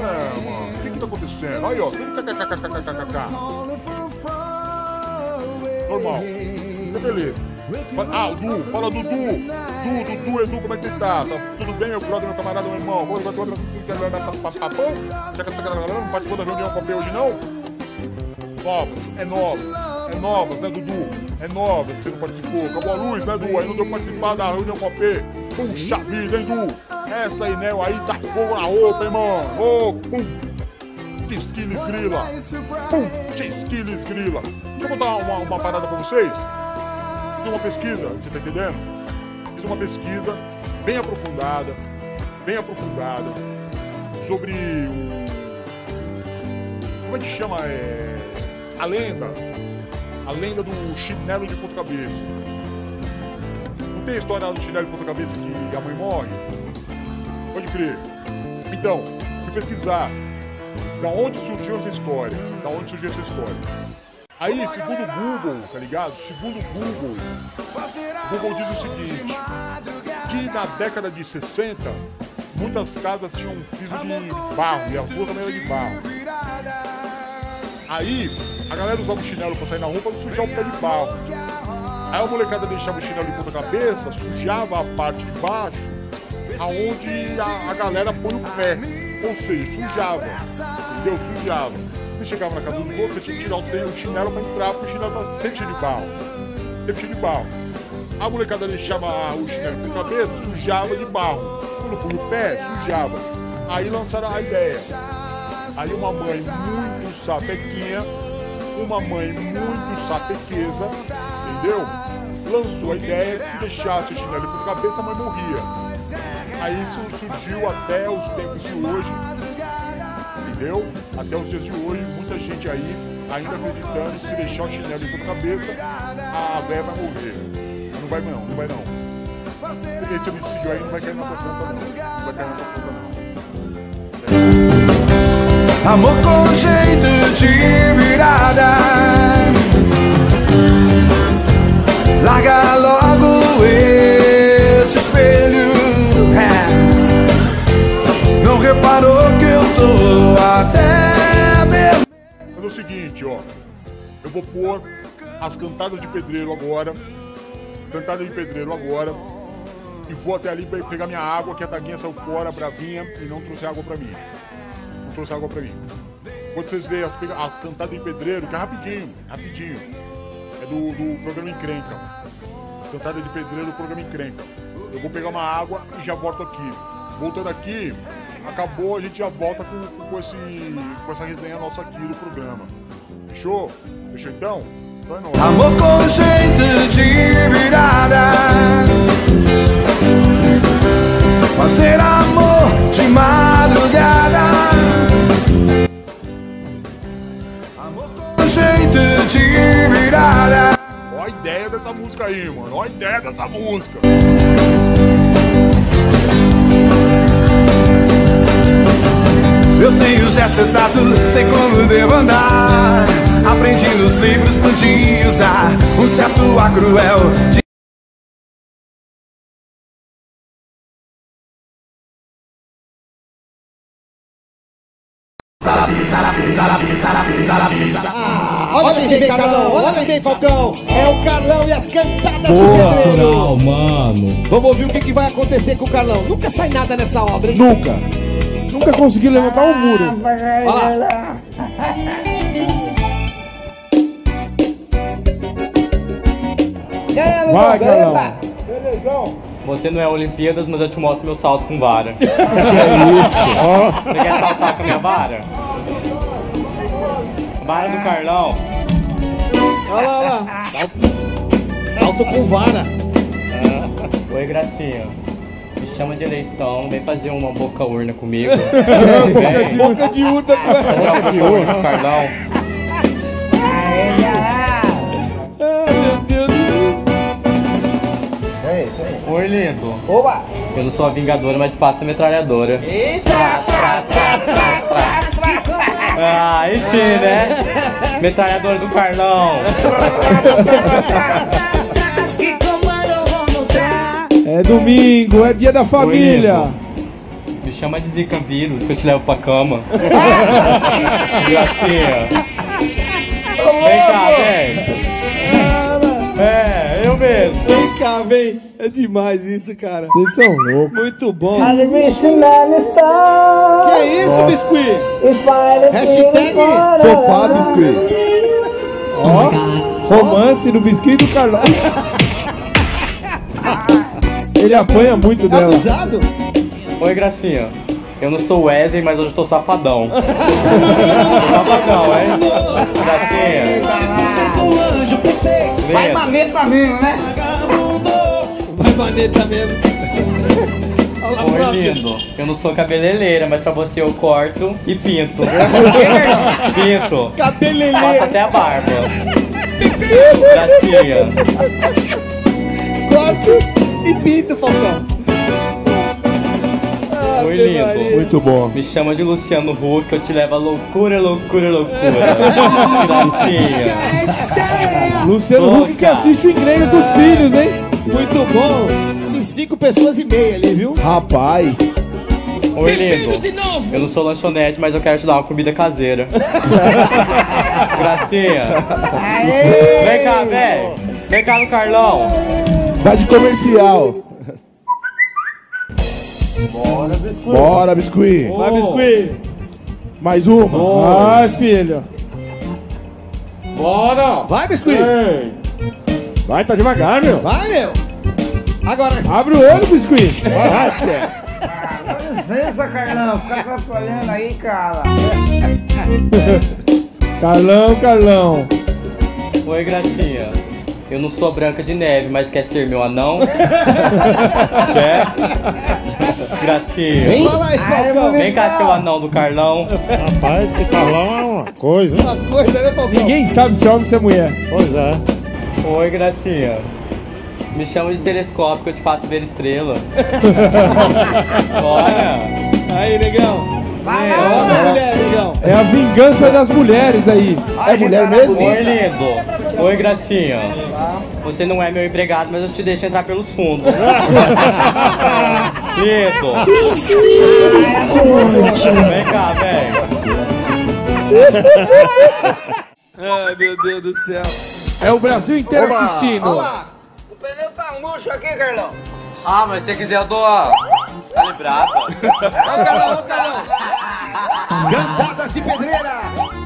Não, mano, o que que tá acontecendo? Aí, ó, tudo kkkkkkkk. Normal. Fala- Ah, o fala do Du. Du, Dudu, Edu, como é que você tá? Tá tudo bem, meu brother, meu camarada, meu irmão? Vamos, vamos, vamos, vamos, vamos, papapão? Já que essa galera não participou da reunião com a hoje, não? Novos, é novos, é novos, né, Dudu? É novos, você não participou. Acabou a luz, né, Du? Aí não deu pra participar da reunião com a P. Puxa vida, hein, Du? Essa aí, né, aí tá fogo na roupa, hein, mano? Ô, pum! Tisquiles grila! Pum! Tisquiles grila! Deixa eu contar uma, uma parada pra vocês. Fiz uma pesquisa, você tá entendendo? Fiz uma pesquisa bem aprofundada, bem aprofundada, sobre o. Como é que chama? É, a lenda. A lenda do chinelo de ponta cabeça. Não tem a história do chinelo de ponta cabeça que a mãe morre? Pode crer. Então, fui pesquisar da onde surgiu essa história. Da onde surgiu essa história. Aí, segundo o Google, tá ligado? Segundo o Google, Google diz o seguinte, que na década de 60, muitas casas tinham piso de barro, e as ruas também eram de barro. Aí, a galera usava o chinelo pra sair na rua pra não sujar o pé de barro. Aí a molecada deixava o chinelo de ponta cabeça, sujava a parte de baixo, aonde a, a galera põe o pé. Ou seja, sujava. Entendeu? Sujava. Você chegava na casa do outro, você tinha que tirar o chinelo pra entrar, porque o chinelo tá sempre cheio de barro. Sempre cheio de barro. A molecada deixava o chinelo de ponta cabeça, sujava de barro. Quando o pé, sujava. Aí lançaram a ideia. Aí uma mãe muito sapequinha, uma mãe muito sapequeza, entendeu? Lançou a ideia que se deixasse o chinelo por cabeça, a mãe morria. Aí isso surgiu até os tempos de hoje, entendeu? Até os dias de hoje, muita gente aí ainda acreditando que se deixar o chinelo por cabeça, a véia vai morrer. Não vai não, não vai não. Esse homicídio aí não vai cair na tua conta não. Não vai cair na tua conta não. Amor com jeito de virada Larga logo esse espelho até ver Mas é o seguinte, ó. Eu vou pôr as cantadas de pedreiro agora. Cantada de pedreiro agora. E vou até ali pe- pegar minha água, que a Taguinha saiu fora, bravinha, e não trouxe água pra mim. Não trouxe água pra mim. Quando vocês verem as, as cantadas de pedreiro, que é rapidinho, rapidinho. É do, do programa Encrenca. As cantadas de pedreiro do programa Encrenca. Eu vou pegar uma água e já volto aqui. Voltando aqui, acabou, a gente já volta com, com, esse, com essa resenha nossa aqui do programa. Fechou? Fechou então? Então é nóis. Amor com jeito de virada. Fazer amor de madrugada. Amor com jeito de virada. Ó a ideia dessa música aí, mano. Ó a ideia dessa música. Eu tenho gesto exato, sei como devo andar. Aprendi nos livros, pude usar um certo ar cruel de Olha quem vem, Carlão! Olha quem vem, Falcão! É o Carlão e as cantadas do Pedreiro. natural, mano. Vamos ouvir o que, que vai acontecer com o Carlão. Nunca sai nada nessa obra, hein? Nunca. Nunca conseguiu levantar um muro. Olha lá. Vai, Carlão. Você não é Olimpíadas, mas eu te mostro meu salto com vara. <laughs> Que isso? Ó. Você quer saltar com a minha vara? <laughs> Vara do Carlão. Olha lá, olha lá. Salto, salto com vara. Oi, Gracinha. Me chama de eleição, vem fazer uma boca urna comigo. <laughs> Vem. Boca de urna. Boca de urna Carlão. Oi, lindo. Oba! Eu não sou a vingadora, mas te passo a metralhadora. Eita! Ah, aí sim, né? Metralhadora do Carlão. É domingo, é dia da família. lindo. Me chama de Zika vírus que eu te levo pra cama. <laughs> Gracinha. Vem cá, vem. É, eu mesmo. Vem cá, vem. É demais isso, cara. Vocês são loucos. Muito bom. Que é isso, Biscuit? Hashtag Sofá biscuit. Ó, romance do biscuit do Carlão. <laughs> Ele apanha muito Tá dela. abusado? Oi, Gracinha. Eu não sou Wesley, mas hoje eu tô safadão. <laughs> Safadão, hein? Gracinha. Vai Vai maneta mesmo. <laughs> Olha lá, Oi, lindo. Eu não sou cabeleireira, mas pra você eu corto e pinto. <laughs> pinto. Passo Cabeleireiro. até a barba. Gracinha. Corto e pinto, Falcão. Oi, Ave lindo. Maria. Muito bom. Me chama de Luciano Huck, eu te levo a loucura, loucura, loucura. <laughs> Gracinha. Luciano Huck que assiste o encrenca dos filhos, hein? Muito bom. Tem cinco pessoas e meia ali, viu? Rapaz. Oi, lindo. Eu não sou lanchonete, mas eu quero te dar uma comida caseira. <laughs> Gracinha. Vem cá, vem. Vem cá no Carlão. Vai de comercial. Bora, biscuit. Vai, Biscuit. Mais uma. Vai, filho. Bora. Vai, Biscuit. Vai, tá devagar, meu. Vai, meu. Agora. Abre o olho, biscuit. Licença, Carlão, fica atrapalhando aí, cara. Carlão, Carlão. Oi, Gracinha. Eu não sou Branca de Neve, mas quer ser meu anão? <laughs> quer? Gracinha. Fala aí, Falcão. Vem cá, seu anão do Carlão. Rapaz, esse Carlão é uma coisa. Uma coisa, né, Falcão? Ninguém sabe se é homem ou se é mulher. Pois é. Oi, Gracinha. Me chama de telescópio que eu te faço ver estrela. <laughs> Bora. Aí, negão. Vai mulher, negão. É a vingança das mulheres aí. É mulher mesmo? Oi, lindo. Oi, Gracinha. Você não é meu empregado, mas eu te deixo entrar pelos fundos. <laughs> lindo. Vem cá, velho. <laughs> Ai, meu Deus do céu. É o Brasil inteiro Oba. assistindo. Olha lá. O pneu tá murcho aqui, Carlão. Ah, mas se você quiser eu dou a calibrada. Ó o Carlão, Carlão. Cantadas de pedreira.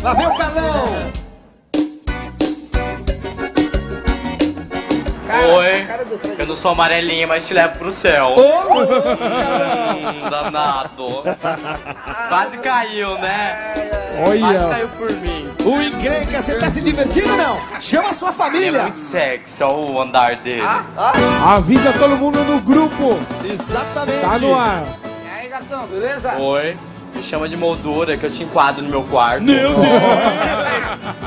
Lá vem o Carlão. Oi, eu não sou amarelinha, mas te levo pro céu. Hum, danado. <laughs> Quase caiu, né? Quase Olha. caiu por mim. O encrenca, você tá se divertindo ou não? Chama a sua É família. muito sexy, olha o andar dele. Avisa todo mundo no grupo. Exatamente. Tá no ar. E aí, gatão, beleza? Oi, me chama de moldura que eu te enquadro no meu quarto. Meu Deus.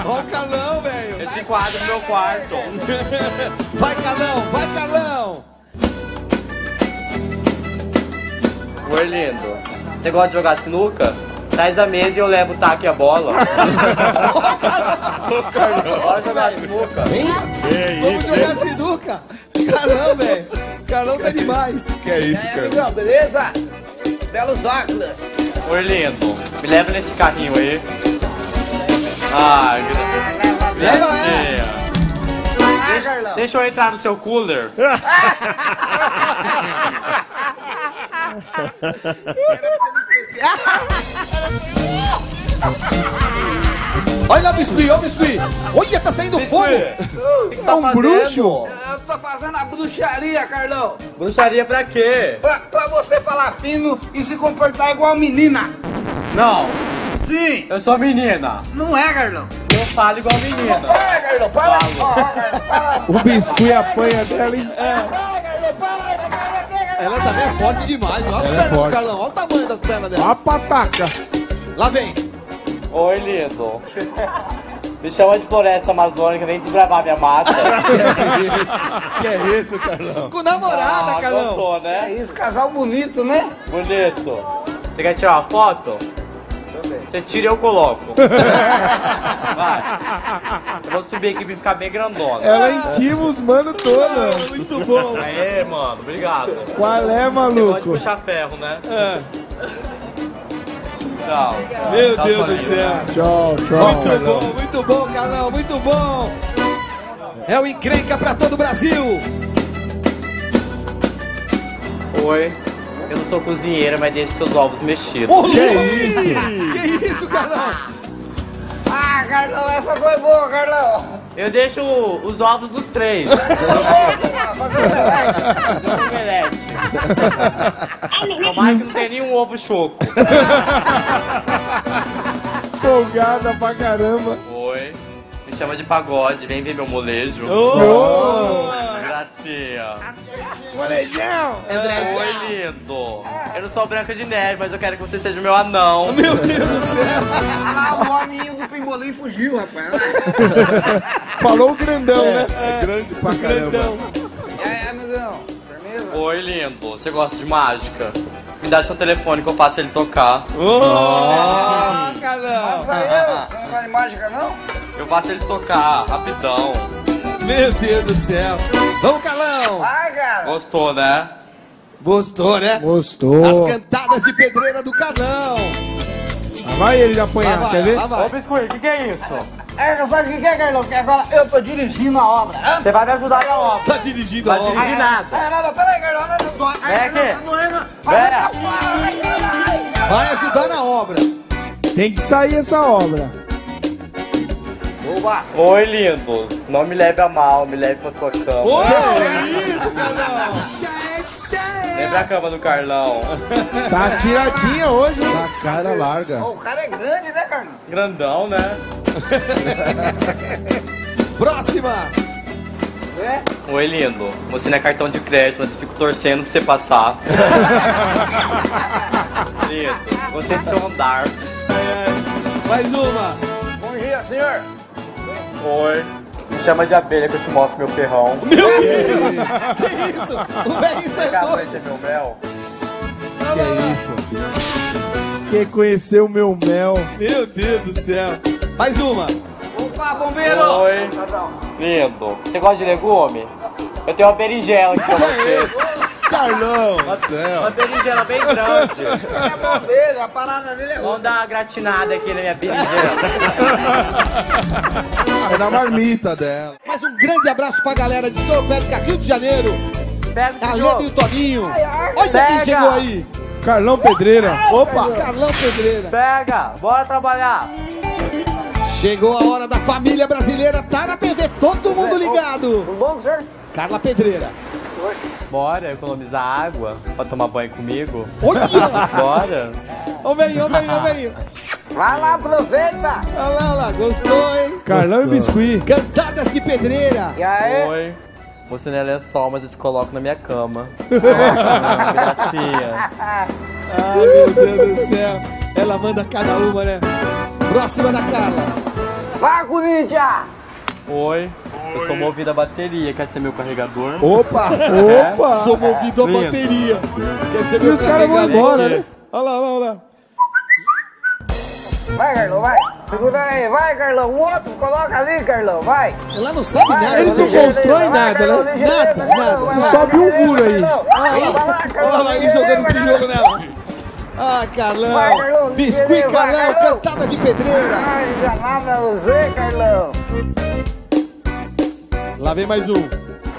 Ó o Carlão, velho. Eu te enquadro no meu quarto. Vai, Carlão, vai, Carlão. Oi, lindo. Você gosta de jogar sinuca? Traz a mesa e eu levo o taco e a bola. Bora jogar sinuca. Vamos jogar sinuca. Carlão, velho. Carlão tá demais. Que é isso, aí, cara? beleza? Belos óculos. Oi, lindo. Me leva nesse carrinho aí. Ai, gra- Leva, Carlão. Deixa eu entrar no seu cooler. Olha lá o biscuit, olha o biscuit. Olha, tá saindo fogo. O que você tá um fazendo? bruxo? Eu tô fazendo a bruxaria, Carlão. Bruxaria pra quê? Pra, pra você falar fino e se comportar igual menina. Não, Sim. eu sou menina. Não é, Carlão. Eu falo igual menina. Ó, ó, Carlão, para. O biscuit apanha dela, hein? Para. Ela também é forte demais. Olha as pernas do forte. Carlão. Olha o tamanho das pernas dela. A pataca. Lá vem. Oi, lindo. Me chama de floresta amazônica, vem desbravar minha mata. <laughs> Que é isso, Carlão? Com namorada, Ah, Carlão. gostou, É né? isso, casal bonito, né? Bonito. Você quer tirar uma foto? Você tira e eu coloco. <laughs> Vai. Eu vou subir aqui pra ficar bem grandona. Ela intima os mano todos. Muito bom. Aê, mano, obrigado. Qual é, Você gosta de maluco? puxar ferro, né? É. Tchau. Meu Tá Deus do céu. Tchau, tchau. Muito bom, muito bom, Carlão, muito bom. É o encrenca pra todo o Brasil. Oi. Eu não sou cozinheira, mas deixe seus ovos mexidos. Que isso? Que isso, Carlão? Carlão, essa foi boa, Carlão. Eu deixo os ovos dos três. <laughs> Fazer um omelete. Tomara que não tem nenhum ovo choco. <laughs> Folgada pra caramba. Oi. Me chama de pagode, vem ver meu molejo. Ô, Gracinha. Molejão. Oi, lindo. Eu não sou branca de neve, mas eu quero que você seja o meu anão. <laughs> Meu Deus do céu. Ah, o hominho do pimbolim fugiu, rapaz. <laughs> Falou o grandão, né? É grande pra caramba. Grandão. E aí, amigão? Firmeza? Oi, lindo. Você gosta de mágica? Me dá seu telefone que eu faço ele tocar. Oh, Carlão. <laughs> Mas aí, você não gosta de mágica, não? Eu faço ele tocar, rapidão. Meu Deus do céu. Vamos, Carlão. Vai, cara. Gostou, né? Gostou, né? Gostou. As cantadas de pedreira do Carlão. Lá vai ele apanhar, vai, quer ver? lá vai. Biscoito, o que, que é isso? É, sabe o que que é, Carlão? Que agora eu tô dirigindo a obra. Você vai me ajudar na obra. Tá dirigindo a Vai obra. dirigir nada. Ah, não, não, peraí, Carlão. Não, não, não. Ai, Vem Carlão, aqui. Tá doendo. Vem. Vai ajudar na obra. Tem que sair essa obra. Oba. Oi, lindos. Não me leve a mal, me leve pra sua cama. Ô, isso, Carlão. Vem pra cama do Carlão. Tá tiradinha hoje, hein? Tá cara larga. Ô, o cara é grande, né, Carlão? Grandão, né? <laughs> Próxima. É? Oi, lindo. Você não é cartão de crédito, mas eu fico torcendo pra você passar. <laughs> lindo. Gostei do seu andar. Mais uma. Bom dia, senhor. Oi. Me chama de abelha que eu te mostro meu ferrão. Meu Deus. Que isso? O Quer saiu doido. conhecer meu mel? Que é isso? Quer conhecer o meu mel? Meu Deus do céu. Mais uma. Opa, bombeiro. Oi. Lindo. Você gosta de legume? Eu tenho uma berinjela aqui pra você. Carlão, do céu. Uma berinjela bem grande. É bombeiro, a parada dele é Vamos dar uma gratinada aqui na minha berinjela. <laughs> É da marmita dela. Mais um grande abraço pra galera de São Félix, Rio de Janeiro. A Leda e o Toninho. Olha Pega. quem chegou aí. Carlão Pedreira. Opa, Carlão Pedreira. Pega, bora trabalhar. Chegou a hora da família brasileira, tá na TV, todo mundo ligado. Tudo bom, senhor? Carla Pedreira. Bora economizar água pra tomar banho comigo? Olha! Bora. Ô, velhinho, ô, velhinho, ô, velhinho. Vai lá, aproveita. Olha lá, olha lá, gostou, hein? Carlão e Biscuit. Cantadas de Pedreira. E aí? Oi. Você não é lençol, mas eu te coloco na minha cama. <laughs> Gracinha. Ai, meu Deus do céu. Ela manda cada uma, né? Próxima da Carla. Vai, Corinthians. Oi. Eu sou movido a bateria. Quer ser meu carregador? Opa! Opa! Sou movido a bateria. Quer ser E meu os caras vão carregador? embora, né? Olha lá, olha lá, olha lá. Vai, Carlão, vai. Segura aí. Vai, Carlão. O outro, coloca ali, Carlão. Vai. Ela não sabe Vai, nada. Eles não constroem nada, Carlão, né? Nada, nada. lá, Sobe um muro aí. Olha lá, ele jogando esse jogo nela. Ah, Carlão. Vai, Carlão, Biscuit Carlão, cantadas de pedreira. Ai, já nada você, Carlão. Lá vem mais um.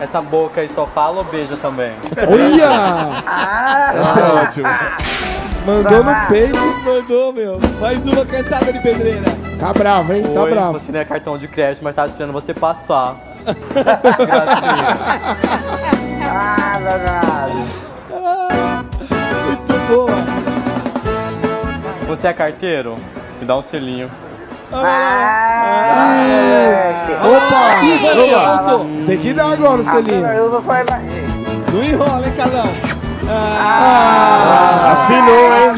Essa boca aí só fala ou beija também? Olha! Ah, Esse é ótimo. Mandou no peito. Mandou, meu. Mais uma cantada de pedreira. Tá bravo, hein? Tá Oi, bravo. você não é cartão de crédito, mas tá esperando você passar. Gracinha. ah, danado. Muito boa. Você é carteiro? Me dá um selinho. Ah, Opa! Voltou, Opa! voltou. Tem que dar agora o selinho. eu não sai mais. Não enrola, hein, Carlão? Afinou, hein?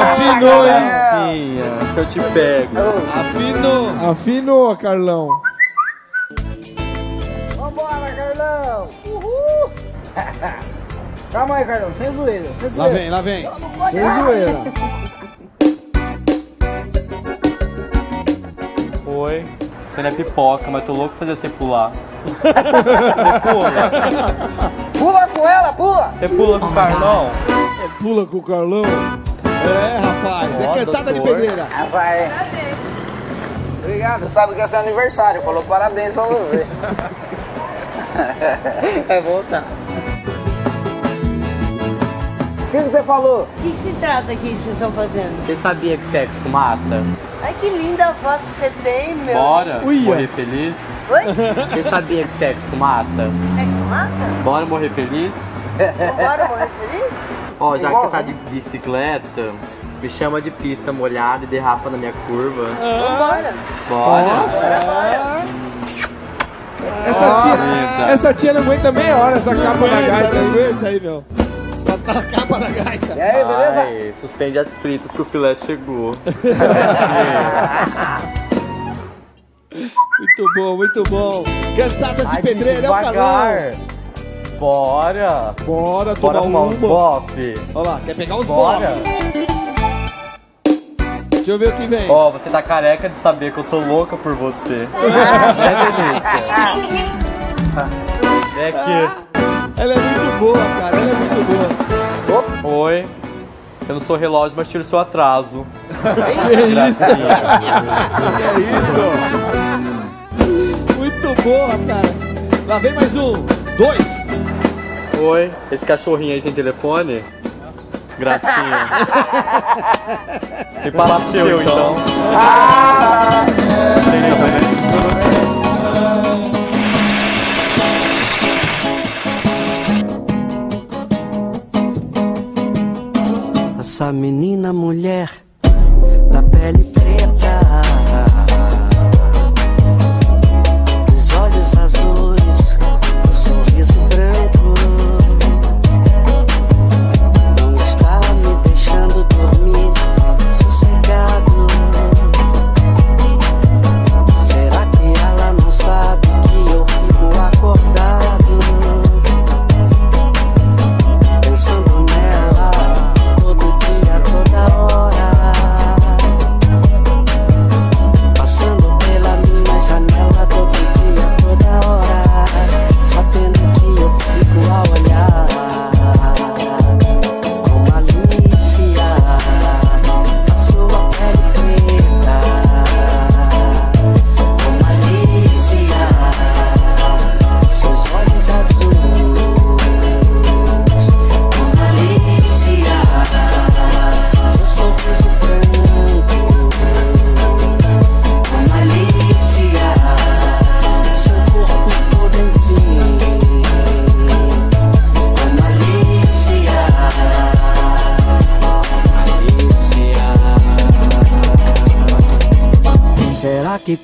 Afinou, hein? Gracinha, se eu te pego. Afinou. Afinou, Carlão. Vambora, Carlão. Uhul. Calma aí, Carlão. Sem zoeira. Sem Lá vem, lá vem. Sem zoeira. Oi. Você não é pipoca, mas tô louco pra fazer você pular. <laughs> Você pula. Pula com ela, pula. Você pula com o Carlão. Pula com o Carlão. É, rapaz. É cantada de pedreira. Ah, vai. Obrigado. Sabe que é seu aniversário. Falou parabéns pra você. <laughs> Vai voltar. O que, que você falou? O que se trata aqui que vocês estão fazendo? Você sabia que sexo mata? Ai, que linda voz que você tem, meu. Bora Uia. morrer feliz? Oi? Você sabia que sexo mata? Sexo mata? Bora morrer feliz? Vambora morrer feliz? Ó, já que você tá de bicicleta, me chama de pista molhada e derrapa na minha curva. Vambora. Bora! Essa tia, essa tia não aguenta meia hora essa capa na gaita. Não aguenta aí, meu. Só tá a capa da gaita. E aí, beleza? Ai, suspende as fritas que o filé chegou. <laughs> Muito bom, muito bom. Cantadas de Ai, pedreira é o. Carlão. Bora! Bora Bora tomar fumar um uns bom. bop. Olha lá, quer pegar os Bora! Deixa eu ver o que vem. Ó, você tá careca de saber que eu tô louca por você. né, <laughs> delícia? Vem aqui. Ela é muito boa, cara. Ela é muito boa. Oi. Eu não sou relógio, mas tiro seu atraso. <laughs> Que Gracinha. Que é isso? Muito boa, cara. Lá vem mais um. Dois. Oi. Esse cachorrinho aí tem telefone? Gracinha. <laughs> Me seu, então. Também? Essa menina mulher da pele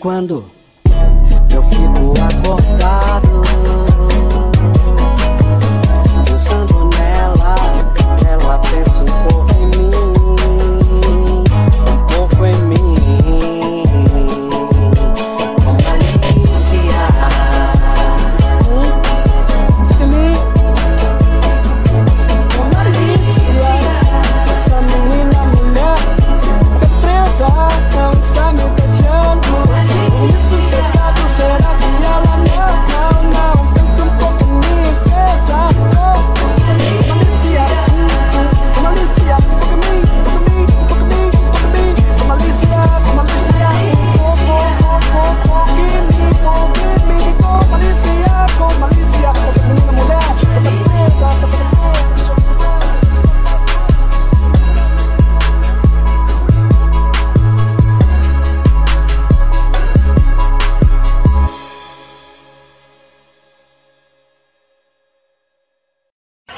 quando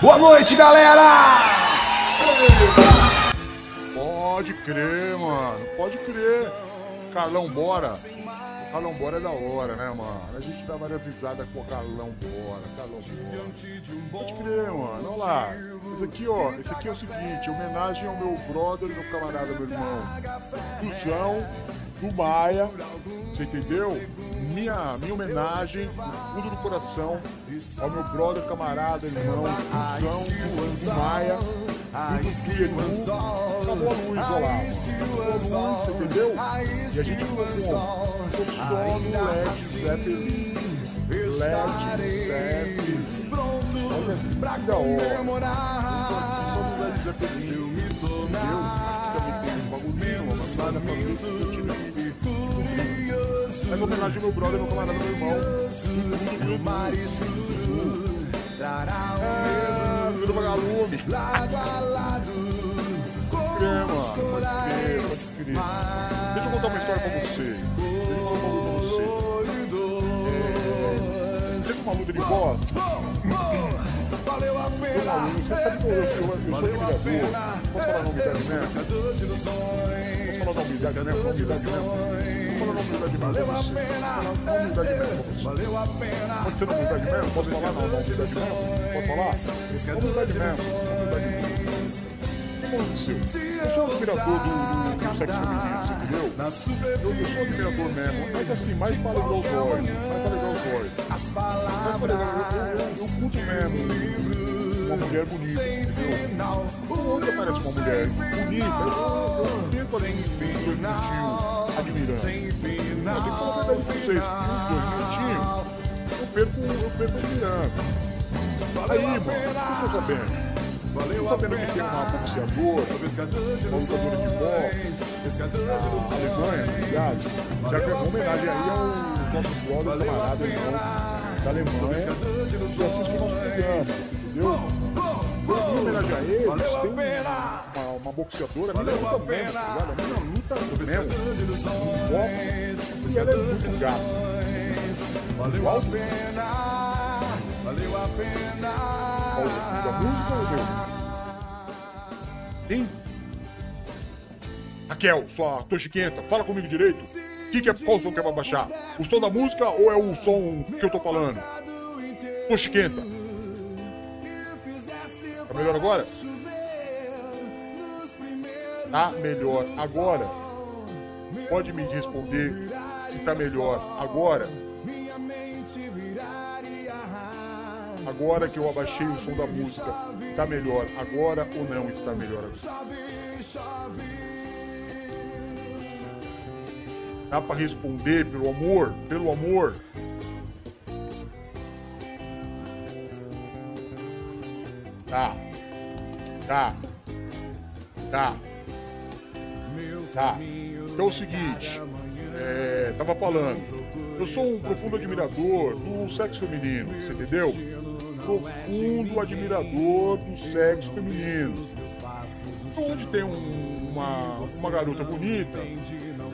Boa noite, galera! Pode crer, mano. Pode crer. Carlão, bora. Carlão Bora é da hora, né, mano? A gente dá várias risadas com o Carlão Bora. Carlão Bora. Pode crer, mano. Olha lá. Esse aqui, ó. Esse aqui é o seguinte: homenagem ao meu brother, meu camarada, meu irmão. João, do Maia. Você entendeu? Minha, minha homenagem, do fundo do coração, ao meu brother, camarada, irmão, João, do, Maia. E do Pienu, acabou a luz, olha lá. Acabou a luz, você entendeu? E a gente ficou com Ficou só no LED Zeppelin. LED Zeppelin. Olha que da hora. Só no LED Zeppelin. Entendeu? Ver que eu tive aqui. Homenagem ao meu brother, meu camarada, meu irmão. É, meu vagalume. Lado a lado. Crema, pode crer. Deixa eu contar uma história pra vocês. Deixa eu contar uma pra vocês. É, teve uma luta de boss. Valeu a pena. Você sabe que eu sou, eu sou admirador. Posso falar na humildade mesmo? Posso falar na humildade mesmo? Na humildade mesmo? Vou falar humildade mesmo pra você. Vou falar na humildade mesmo pra você. Valeu a pena. Pode ser na humildade mesmo? Posso falar mesmo? Posso falar? Mesmo. Mesmo. O que aconteceu? Eu sou admirador do, do, do sexo feminino, você entendeu? Eu, eu sou admirador mesmo, mas assim, mais para igual os olhos, mais para igual os olhos. Mais para igual, eu, eu, eu, eu curto mesmo uma mulher bonita, entendeu? Onde aparece uma mulher bonita, eu, eu, tento ali minutinhos admirando. Eu tenho que falar a verdade pra vocês, dois minutinhos, eu perco, eu perco admirando. Aí, mano, o que eu tô sabendo? Tô sabendo que tem uma boxeadora, uma lutadora de boxe, Alemanha, ligado? Já que é uma homenagem aí ao nosso brother, camarada, irmão da Alemanha, que assiste o nosso programa, entendeu? Em homenagem a eles, tem uma, uma boxeadora, a mina luta mesmo, ligado? A mina luta mesmo, boxe, e ela é muito gata. Valeu a pena, valeu a pena. Da música ou meu? Quem? Raquel, sua toxiquenta, fala comigo direito. Que que é, qual som que é pra baixar? O som da música ou é o som que eu tô falando? Toxiquenta. Tá melhor agora? Tá melhor agora? Pode me responder se tá melhor agora? Agora que eu abaixei o som da música, tá melhor agora ou não está melhor agora? Dá pra responder pelo amor? Pelo amor? Tá. Tá. Tá. Tá. Então é o seguinte. É, tava falando. Eu sou um profundo admirador do sexo feminino, você entendeu? Profundo admirador do sexo feminino. Onde tem um- uma, uma garota bonita,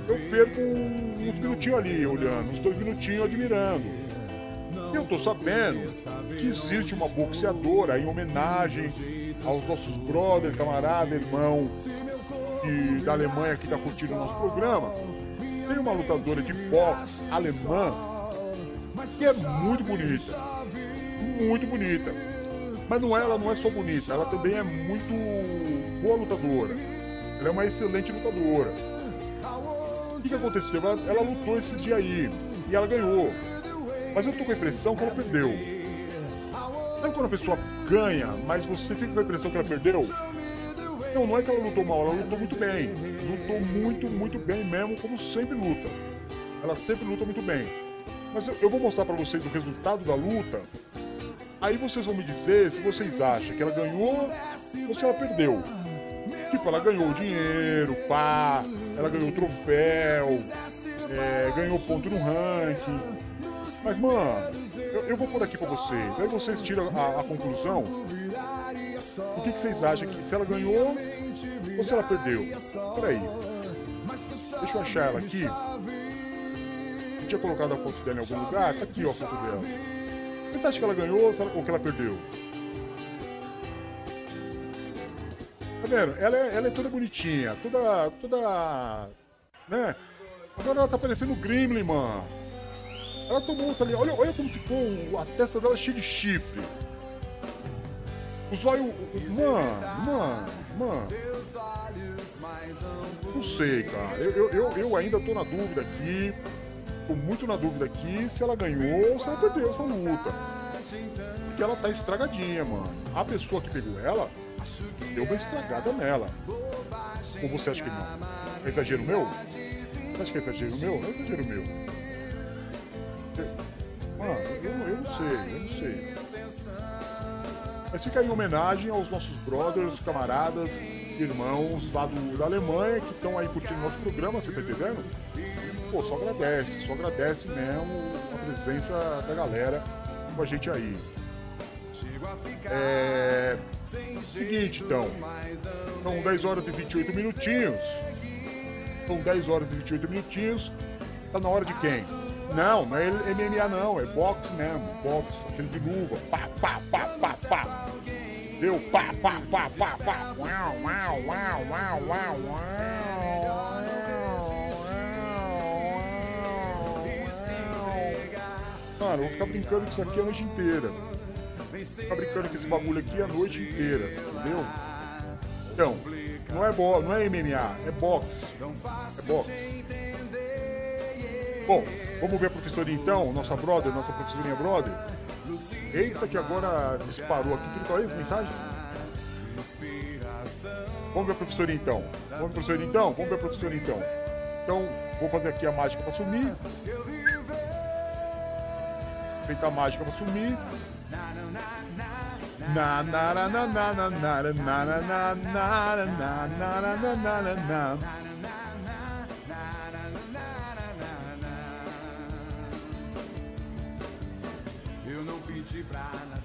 eu perco uns minutinhos ali olhando, uns dois minutinhos admirando. E eu tô sabendo que existe uma boxeadora em homenagem aos nossos brother, camarada, irmão que, da Alemanha que tá curtindo o nosso programa. Tem uma lutadora de boxe alemã que é muito bonita. Muito bonita. Mas não é, ela não é só bonita, ela também é muito boa lutadora. Ela é uma excelente lutadora. O que, que aconteceu? Ela, ela lutou esses dias aí e ela ganhou. Mas eu tô com a impressão que ela perdeu. Sabe quando a pessoa ganha, mas você fica com a impressão que ela perdeu? Não, não é que ela lutou mal, ela lutou muito bem. Lutou muito, muito bem mesmo, como sempre luta. Ela sempre luta muito bem. Mas eu, eu vou mostrar pra vocês o resultado da luta. Aí vocês vão me dizer se vocês acham que ela ganhou ou se ela perdeu. Tipo, ela ganhou dinheiro, pá, ela ganhou troféu, é, ganhou ponto no ranking. Mas, mano, eu, eu vou pôr aqui pra vocês. Aí vocês tiram a, a conclusão. O que, que vocês acham que se ela ganhou ou se ela perdeu? Peraí. Deixa eu achar ela aqui. Eu tinha colocado a foto dela em algum lugar. Tá aqui, ó, a foto dela. Você acha que ela ganhou ou que ela perdeu? Tá vendo? Ela é, ela é toda bonitinha, toda. toda. né? Agora ela tá parecendo o Gremlin, mano. Ela tomou outra ali. Olha, olha como ficou a testa dela cheia de chifre. Os olhos. Mano, mano, mano. Não sei, cara. Eu, eu, eu, eu ainda tô na dúvida aqui. Tô muito na dúvida aqui se ela ganhou ou se ela perdeu essa luta. Porque ela tá estragadinha, mano. A pessoa que pegou ela deu uma estragada nela. Ou você acha que não? É exagero meu? Você acha que é exagero meu? Não é exagero meu. Mano, eu, eu não sei, eu não sei. Mas fica aí em homenagem aos nossos brothers, camaradas, irmãos lá do, da Alemanha que estão aí curtindo nosso programa, você tá entendendo? Pô, só agradece, só agradece mesmo a presença da galera com a gente aí. É. Seguinte então. São 10 horas e 28 minutinhos. São 10 horas e 28 minutinhos. Tá na hora de quem? Não, não é MMA não, é boxe mesmo. Boxe, aquele de luva. Pá, pá, pá, pá, pá. Deu pá, pá, pá, pá, pá. Uau, uau, uau, uau, uau, uau. Mano, eu vou ficar brincando com isso aqui a noite inteira. Vou ficar brincando com esse bagulho aqui a noite inteira, entendeu? Então, não é, bo não é MMA, é boxe. É boxe. Bom, vamos ver a professorinha então, nossa brother, nossa professorinha brother. Eita, que agora disparou aqui. É essa mensagem? Vamos ver a professorinha então. Vamos ver a professorinha então? Vamos ver a professorinha então. Então, vou fazer aqui a mágica para sumir. Feita a mágica para sumir. Na na na na na na na na na na na na na na na na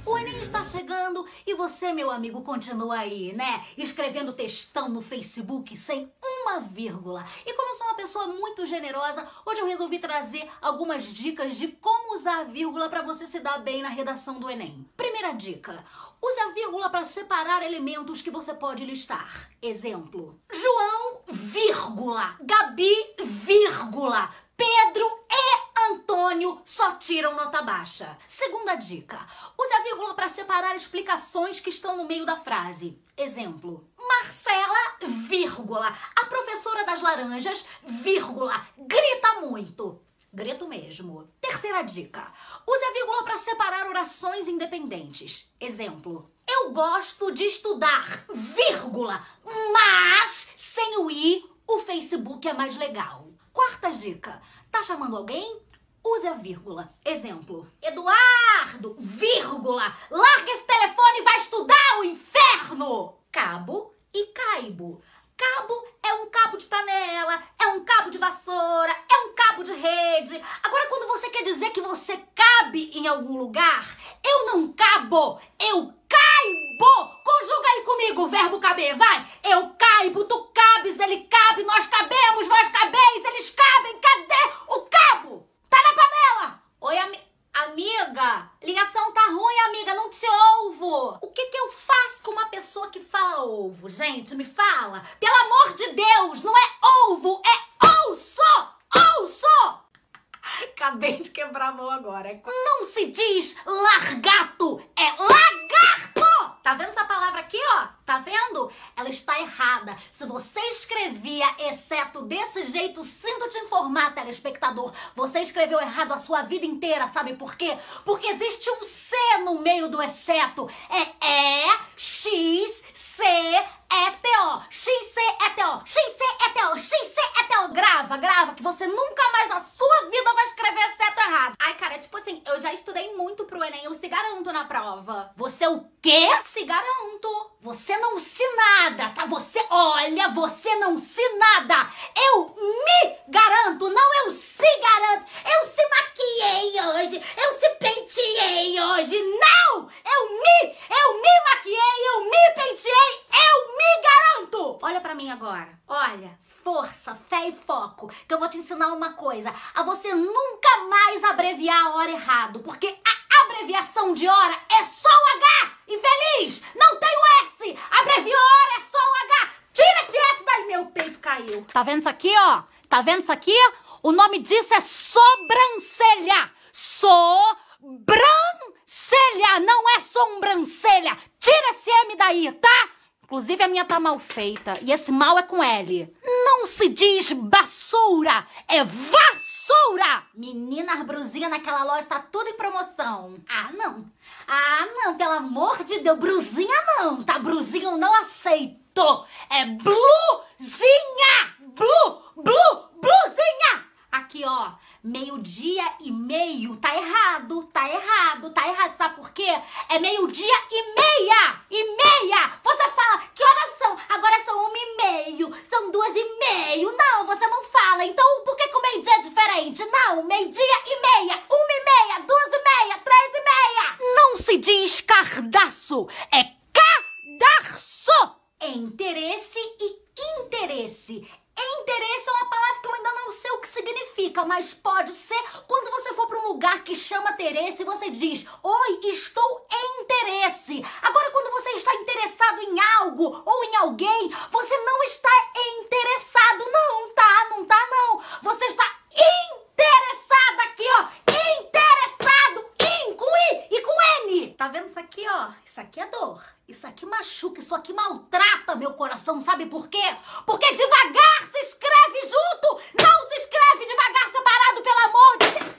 O Enem está chegando e você, meu amigo, continua aí, né? Escrevendo textão no Facebook sem uma vírgula. E como sou uma pessoa muito generosa, hoje eu resolvi trazer algumas dicas de como usar a vírgula para você se dar bem na redação do Enem. Primeira dica: use a vírgula para separar elementos que você pode listar. Exemplo: João, vírgula, Gabi, vírgula, Pedro e Antônio só tiram nota baixa. Segunda dica: use a vírgula para separar explicações que estão no meio da frase. Exemplo: Marcela, vírgula, a professora das laranjas, vírgula, grita muito. Grito mesmo. Terceira dica: use a vírgula para separar orações independentes. Exemplo: Eu gosto de estudar, vírgula, mas sem o i, o Facebook é mais legal. Quarta dica: tá chamando alguém? Use a vírgula. Exemplo: Eduardo, vírgula, larga esse telefone e vai estudar o inferno! Cabo e caibo. Cabo é um cabo de panela, é um cabo de vassoura, é um cabo de rede. Agora, quando você quer dizer que você cabe em algum lugar, eu não cabo, eu caibo! Conjuga aí comigo o verbo caber, vai! Eu caibo, tu cabes, ele cabe, nós cabemos, vós cabeis, eles cabem, cadê o cabo? Tá na panela! Oi, ami amiga! Ligação tá ruim, amiga, não te ouvo! O que que eu faço com uma pessoa que fala ovo? Gente, me fala! Pelo amor de Deus, não é ovo, é ouço! Ouço! Acabei de quebrar a mão agora. Não se diz largato, é lagarto! Tá vendo essa palavra aqui, ó? Tá vendo? Ela está errada. Se você escrevia exceto desse jeito, sinto te informar, telespectador, você escreveu errado a sua vida inteira, sabe por quê? Porque existe um C no meio do exceto. É E, X, C, E, T, O. X, C, E, T, O. X, C, E, T, O. X, C, E, T, O. Grava, grava, que você nunca mais na sua vida vai escrever exceto errado. Ai, cara, tipo assim, eu já estudei muito pro Enem, eu se garanto na prova. Você o quê? Se garanto. Você não se nada, tá? Você, olha, você não se nada. Eu me garanto, não eu se garanto. Eu se maquiei hoje, eu se penteei hoje. Não! Eu me, eu me maquiei, eu me penteei, eu me garanto. Olha pra mim agora. Olha, força, fé e foco, que eu vou te ensinar uma coisa, a você nunca mais abreviar a hora errado, porque a abreviação de hora é só o H, infeliz, não tem o S, abreviou hora é só o H, tira esse S daí, meu peito caiu. Tá vendo isso aqui, ó? Tá vendo isso aqui? O nome disso é sobrancelha, sobrancelha, não é sobrancelha, tira esse M daí, tá? Inclusive a minha tá mal feita. E esse mal é com L. Não se diz vassoura, é vassoura! Menina, as naquela loja tá tudo em promoção. Ah, não. Ah, não, pelo amor de Deus, brusinha não, tá? Brusinha eu não aceito. É blusinha! Blu, blu, blusinha! Aqui, ó, meio-dia e meio. Tá errado, tá errado, tá errado. Sabe por quê? É meio-dia e meia! E meia! Você fala, que horas são? Agora são uma e meio, são duas e meio. Não, você não fala. Então, por que, que o meio-dia é diferente? Não, meio-dia e meia, uma e meia, duas e meia, três e meia. Não se diz cardaço, é cadarço. É interesse e interesse. Interesse é uma palavra que eu ainda não sei o que significa, mas pode ser quando você for para um lugar que chama interesse e você diz: Oi, estou em interesse. Agora, quando você está interessado em algo ou em alguém, você não está interessado. Não, tá? Não tá, não. Você está interessado aqui, ó. Interessado com I e com N. Tá vendo isso aqui, ó? Isso aqui é dor. Isso aqui machuca, isso aqui maltrata meu coração, sabe por quê? Porque devagar se escreve junto, não se escreve devagar separado, pelo amor de Deus.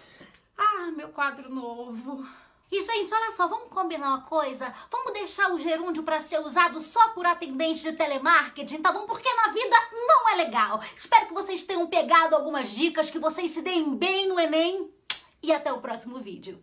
Ah, meu quadro novo. E, gente, olha só, vamos combinar uma coisa? Vamos deixar o gerúndio para ser usado só por atendente de telemarketing, tá bom? Porque na vida não é legal. Espero que vocês tenham pegado algumas dicas, que vocês se deem bem no Enem. E até o próximo vídeo.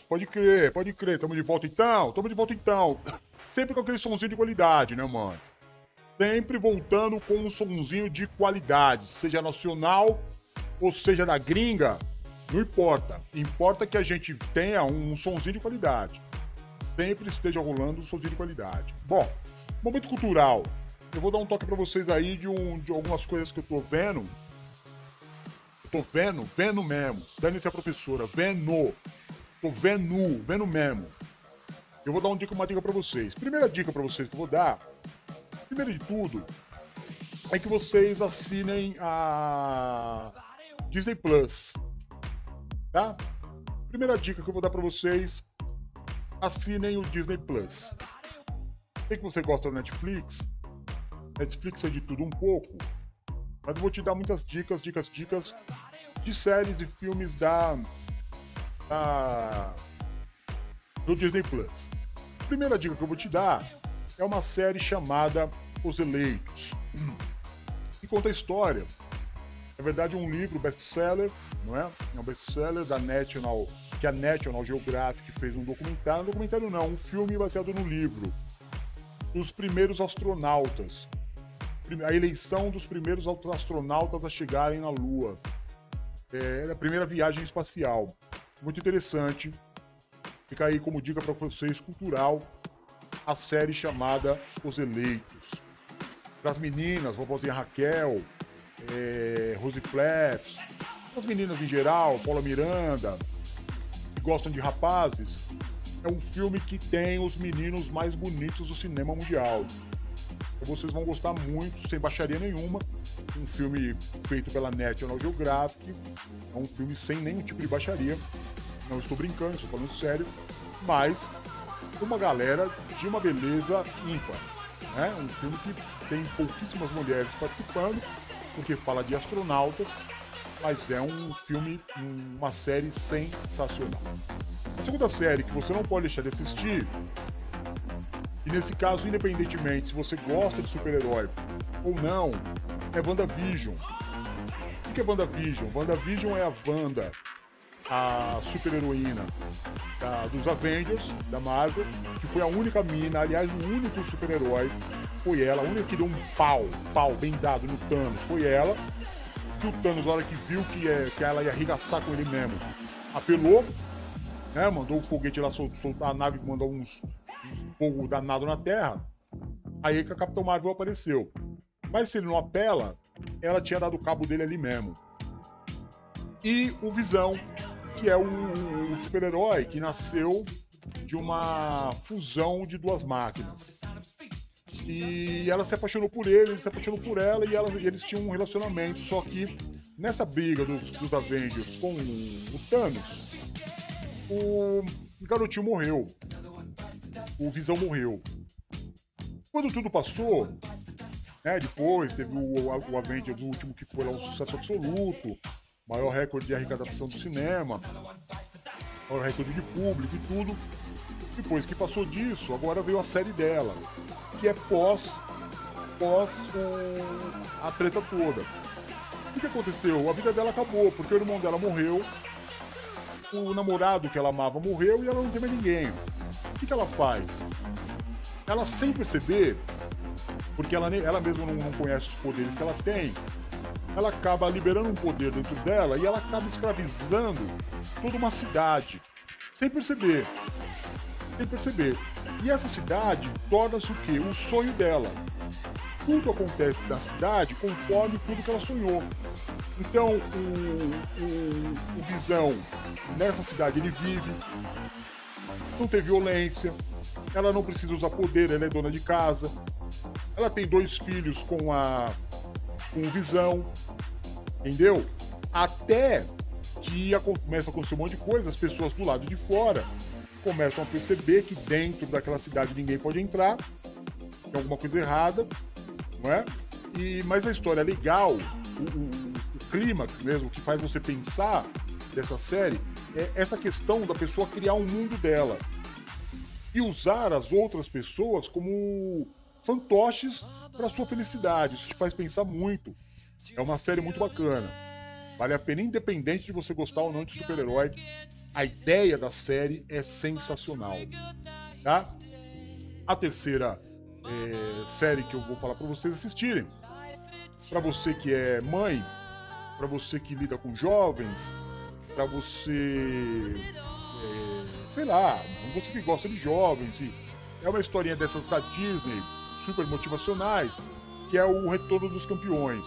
manos. Pode crer, pode crer. Tamo de volta então? Tamo de volta então. <laughs> Sempre com aquele sonzinho de qualidade, né, mano? Sempre voltando com um sonzinho de qualidade. Seja nacional ou seja da gringa. Não importa. Importa que a gente tenha um sonzinho de qualidade. Sempre esteja rolando um sonzinho de qualidade. Bom, momento cultural. Eu vou dar um toque pra vocês aí de, um, de algumas coisas que eu tô vendo tô vendo, vendo mesmo. Dane-se a professora, vendo. Tô vendo, vendo mesmo. Eu vou dar uma dica, uma dica pra vocês. Primeira dica pra vocês que eu vou dar, primeiro de tudo, é que vocês assinem a Disney Plus. Tá? Primeira dica que eu vou dar pra vocês, assinem o Disney Plus. Sei que você gosta do Netflix. Netflix é de tudo um pouco. Mas eu vou te dar muitas dicas, dicas, dicas de séries e filmes da, da do Disney Plus. A primeira dica que eu vou te dar é uma série chamada Os Eleitos. Que conta a história. Na verdade, é um livro best-seller, não é? É um best-seller da National, que a National Geographic fez um documentário. Um documentário não, um filme baseado no livro. Dos primeiros astronautas. A eleição dos primeiros astronautas a chegarem na Lua. É a primeira viagem espacial. Muito interessante. Fica aí como dica para vocês cultural a série chamada Os Eleitos. Para as meninas, vovozinha Raquel, é, Rose Flaps, as meninas em geral, Paula Miranda, que gostam de rapazes, é um filme que tem os meninos mais bonitos do cinema mundial. Então vocês vão gostar muito, sem baixaria nenhuma. Um filme feito pela National Geographic. É um filme sem nenhum tipo de baixaria. Não estou brincando, estou falando sério. Mas uma galera de uma beleza ímpar. Né? Um filme que tem pouquíssimas mulheres participando, porque fala de astronautas, mas é um filme, uma série sensacional. A segunda série que você não pode deixar de assistir, e nesse caso, independentemente se você gosta de super-herói ou não, é WandaVision. O que é WandaVision? WandaVision é a Wanda, a super-heroína dos Avengers, da Marvel, que foi a única mina, aliás, o único super-herói foi ela, a única que deu um pau, pau bem dado no Thanos, foi ela. E o Thanos, na hora que viu que, é, que ela ia arregaçar com ele mesmo, apelou, né, mandou o foguete lá sol, soltar a nave, mandou uns, uns fogo danado na Terra. Aí que a Capitão Marvel apareceu. Mas se ele não apela, ela tinha dado cabo dele ali mesmo. E o Visão, que é o, o super-herói que nasceu de uma fusão de duas máquinas. E ela se apaixonou por ele, ele se apaixonou por ela e, ela, e eles tinham um relacionamento. Só que nessa briga dos, dos Avengers com o, Thanos, o garotinho morreu. O Visão morreu. Quando tudo passou, né, depois teve o, o Avengers, o último que foi lá um sucesso absoluto, maior recorde de arrecadação do cinema, maior recorde de público e tudo. Depois que passou disso, agora veio a série dela, que é pós, pós um, a treta toda. O que aconteceu? A vida dela acabou, porque o irmão dela morreu, o namorado que ela amava morreu e ela não tem mais ninguém. O que, que ela faz? Ela sem perceber, porque ela, ela mesma não, não conhece os poderes que ela tem, ela acaba liberando um poder dentro dela e ela acaba escravizando toda uma cidade, sem perceber. Sem perceber. E essa cidade torna-se o quê? O sonho dela. Tudo acontece na cidade conforme tudo que ela sonhou. Então, o, o, o Visão, nessa cidade, ele vive, não tem violência, ela não precisa usar poder, ela é dona de casa, ela tem dois filhos com a com visão, entendeu? Até que começa a acontecer um monte de coisa, as pessoas do lado de fora começam a perceber que dentro daquela cidade ninguém pode entrar, tem alguma coisa errada, não é? E, mas a história é legal, o, o, o clímax mesmo, que faz você pensar dessa série, é essa questão da pessoa criar um mundo dela e usar as outras pessoas como fantoches para sua felicidade. Isso te faz pensar muito. É uma série muito bacana. Vale a pena, independente de você gostar ou não de super-herói. A ideia da série é sensacional. Tá? A terceira é, série que eu vou falar para vocês assistirem. Para você que é mãe, para você que lida com jovens, para você, é, sei lá, você que gosta de jovens e é uma historinha dessas da Disney super motivacionais, que é o Retorno dos Campeões.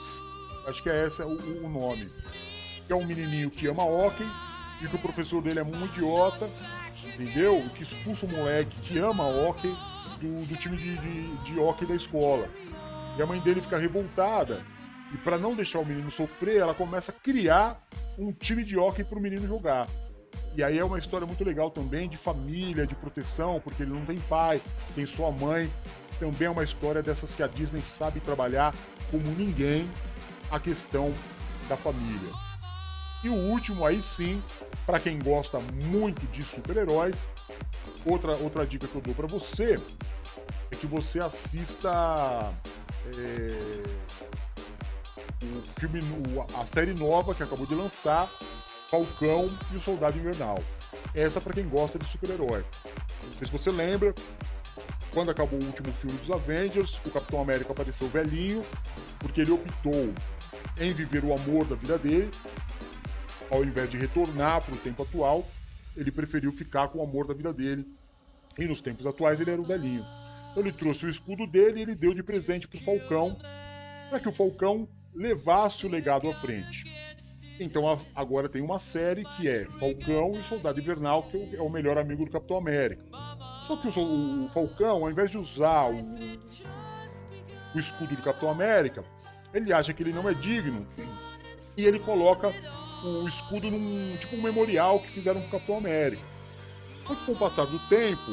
Acho que é esse o, o nome. Que é um menininho que ama hockey e que o professor dele é um idiota, entendeu? E que expulsa o moleque que ama hockey do, do time de, de, de hockey da escola. E a mãe dele fica revoltada. E para não deixar o menino sofrer, ela começa a criar um time de hockey para o menino jogar. E aí é uma história muito legal também de família, de proteção, porque ele não tem pai, tem sua mãe. Também é uma história dessas que a Disney sabe trabalhar como ninguém a questão da família. E o último aí sim, para quem gosta muito de super-heróis, outra, outra dica que eu dou para você é que você assista é, o filme, a série nova que acabou de lançar, Falcão e o Soldado Invernal. Essa para quem gosta de super-herói. Não sei se você lembra, quando acabou o último filme dos Avengers, o Capitão América apareceu velhinho, porque ele optou em viver o amor da vida dele, ao invés de retornar para o tempo atual, ele preferiu ficar com o amor da vida dele. E nos tempos atuais ele era o velhinho. Então ele trouxe o escudo dele e ele deu de presente para o Falcão, para que o Falcão levasse o legado à frente. Então agora tem uma série que é Falcão e Soldado Invernal, que é o melhor amigo do Capitão América. Só que o, Falcão, ao invés de usar o, o escudo do Capitão América, ele acha que ele não é digno e ele coloca o escudo num tipo um memorial que fizeram com o Capitão América. Que com o passar do tempo,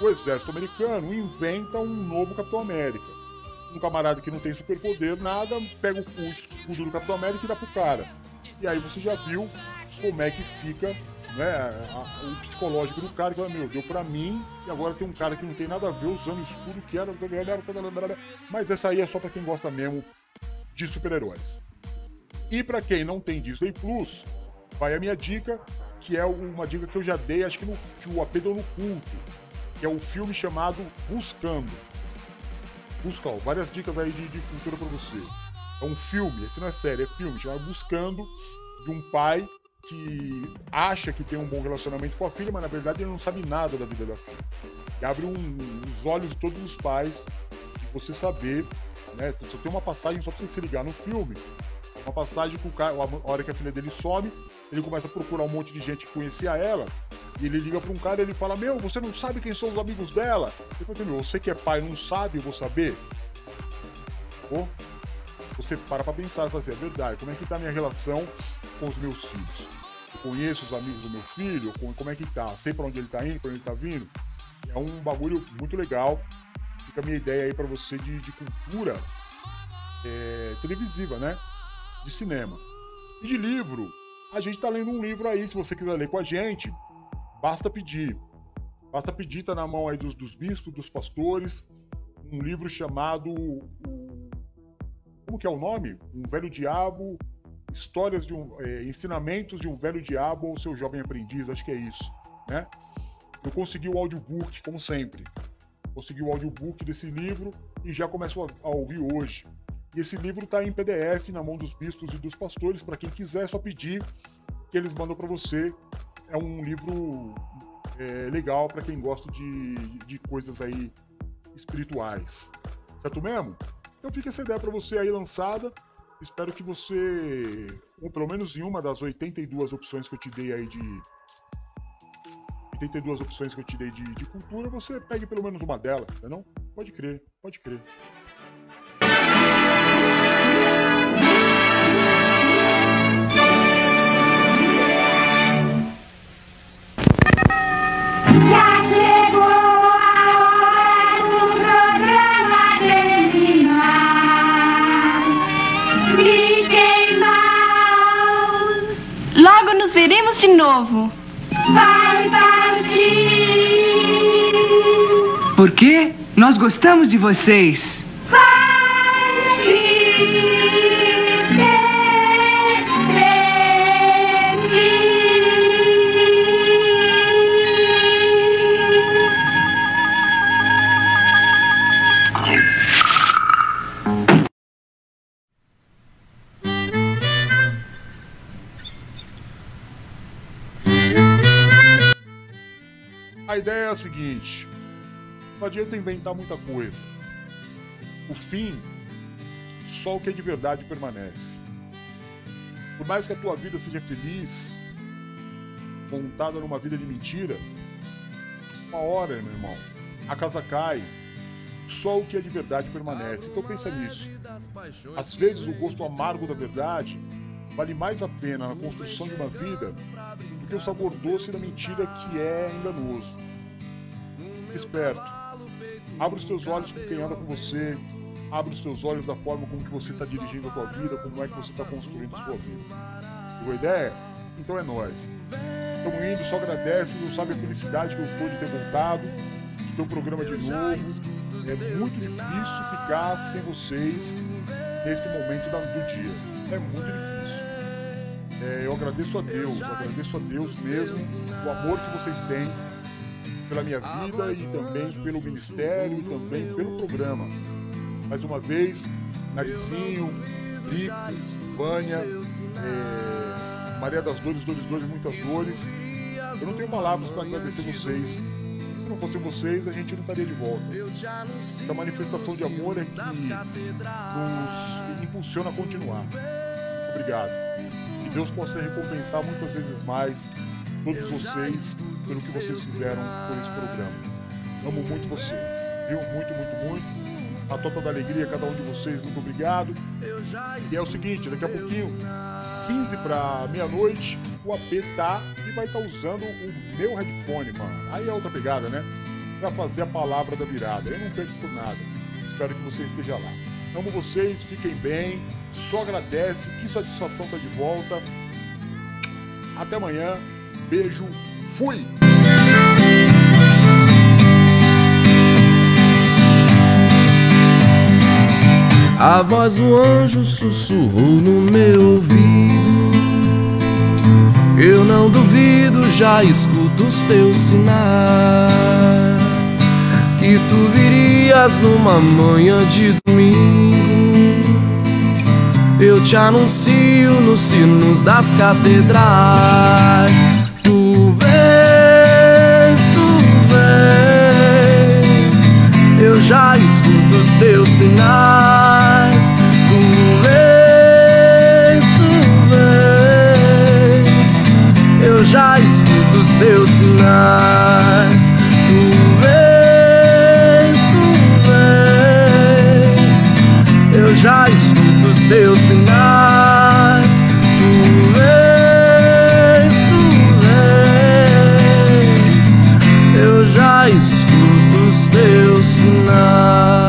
o exército americano inventa um novo Capitão América. Um camarada que não tem superpoder, nada, pega o escudo do Capitão América e dá pro cara. E aí você já viu como é que fica né, o psicológico do cara, que fala, meu, deu pra mim, e agora tem um cara que não tem nada a ver usando escudo que era. Mas essa aí é só pra quem gosta mesmo de super-heróis. E para quem não tem Disney Plus, vai a minha dica, que é uma dica que eu já dei, acho que, no, o AP deu no culto, que é o um filme chamado Buscando. Busca, ó, várias dicas aí de, de cultura para você. É um filme, esse não é série, é filme, chamado Buscando, de um pai que acha que tem um bom relacionamento com a filha, mas na verdade ele não sabe nada da vida da filha. E abre um, os olhos de todos os pais de você saber né? Só tem uma passagem, só pra você se ligar no filme. Uma passagem que o cara, a hora que a filha dele some, ele começa a procurar um monte de gente que conhecia ela. E ele liga pra um cara e ele fala: Meu, você não sabe quem são os amigos dela? Ele fala assim: Meu, você que é pai não sabe, eu vou saber. Você para pra pensar e fala assim: É verdade, como é que tá a minha relação com os meus filhos? Conheço os amigos do meu filho? Como é que tá? Sei pra onde ele tá indo, pra onde ele tá vindo? É um bagulho muito legal fica a minha ideia aí para você de, de cultura é, televisiva, né? De cinema. E de livro, a gente tá lendo um livro aí, se você quiser ler com a gente, basta pedir. Basta pedir, tá na mão aí dos, dos bispos, dos pastores, um livro chamado. Como que é o nome? Um Velho Diabo, Histórias de um. É, ensinamentos de um Velho Diabo ou seu Jovem Aprendiz, acho que é isso, né? Eu consegui o audiobook, como sempre consegui o audiobook desse livro e já começo a, ouvir hoje. E esse livro está em PDF na mão dos bispos e dos pastores, para quem quiser, é só pedir que eles mandam para você. É um livro é, legal para quem gosta de, de coisas aí espirituais. Certo mesmo? Então fica essa ideia para você aí lançada. Espero que você, ou pelo menos em uma das 82 opções que eu te dei aí de, 82 opções que eu te dei de, de cultura, você pegue pelo menos uma delas, não? Pode crer, pode crer. De novo. Vai partir. Porque nós gostamos de vocês. É a seguinte: não adianta inventar muita coisa. O fim, só o que é de verdade permanece. Por mais que a tua vida seja feliz, montada numa vida de mentira, uma hora, meu irmão, a casa cai. Só o que é de verdade permanece. Então pensa nisso. Às vezes o gosto amargo da verdade vale mais a pena na construção de uma vida do que o sabor doce da mentira que é enganoso. Fique esperto. Abra os teus olhos com quem anda com você. Abra os teus olhos da forma como que você está dirigindo a tua vida, como é que você está construindo a sua vida. Pegou a ideia? Então é nós. Estamos indo, só agradece, não sabe a felicidade que eu estou de ter voltado, de ter programa de novo. É muito difícil ficar sem vocês nesse momento do dia. É muito difícil. É, eu agradeço a Deus, eu agradeço a Deus mesmo o amor que vocês têm pela minha vida e também pelo ministério e também pelo programa. Mais uma vez, Narizinho, Rico, Vânia, é, Maria das Dores, Dores, Dores, Muitas Dores. Eu não tenho palavras para agradecer vocês. Se não fossem vocês, a gente não estaria de volta. Essa manifestação de amor é que nos impulsiona a continuar. Obrigado. Que Deus possa recompensar muitas vezes mais todos vocês pelo que vocês fizeram por esse programa. Amo muito vocês, viu? Muito, muito, muito. A Tota da Alegria, cada um de vocês, muito obrigado. E é o seguinte, daqui a pouquinho, 15 para meia-noite, o AP tá e vai estar usando o meu headphone, mano. Aí é outra pegada, né? Pra fazer a palavra da virada. Eu não perco por nada. Espero que você esteja lá. Amo vocês, fiquem bem. Só agradece, que satisfação tá de volta. Até amanhã. Beijo. Fui! A voz do anjo sussurrou no meu ouvido. Eu não duvido, já escuto os teus sinais. Que tu virias numa manhã de domingo. Eu te anuncio nos sinos das catedrais. já escuto os teus sinais. Tu lês, tu vem. eu já escuto os teus sinais. Tu lês, tu vem. eu já escuto os teus sinais. love.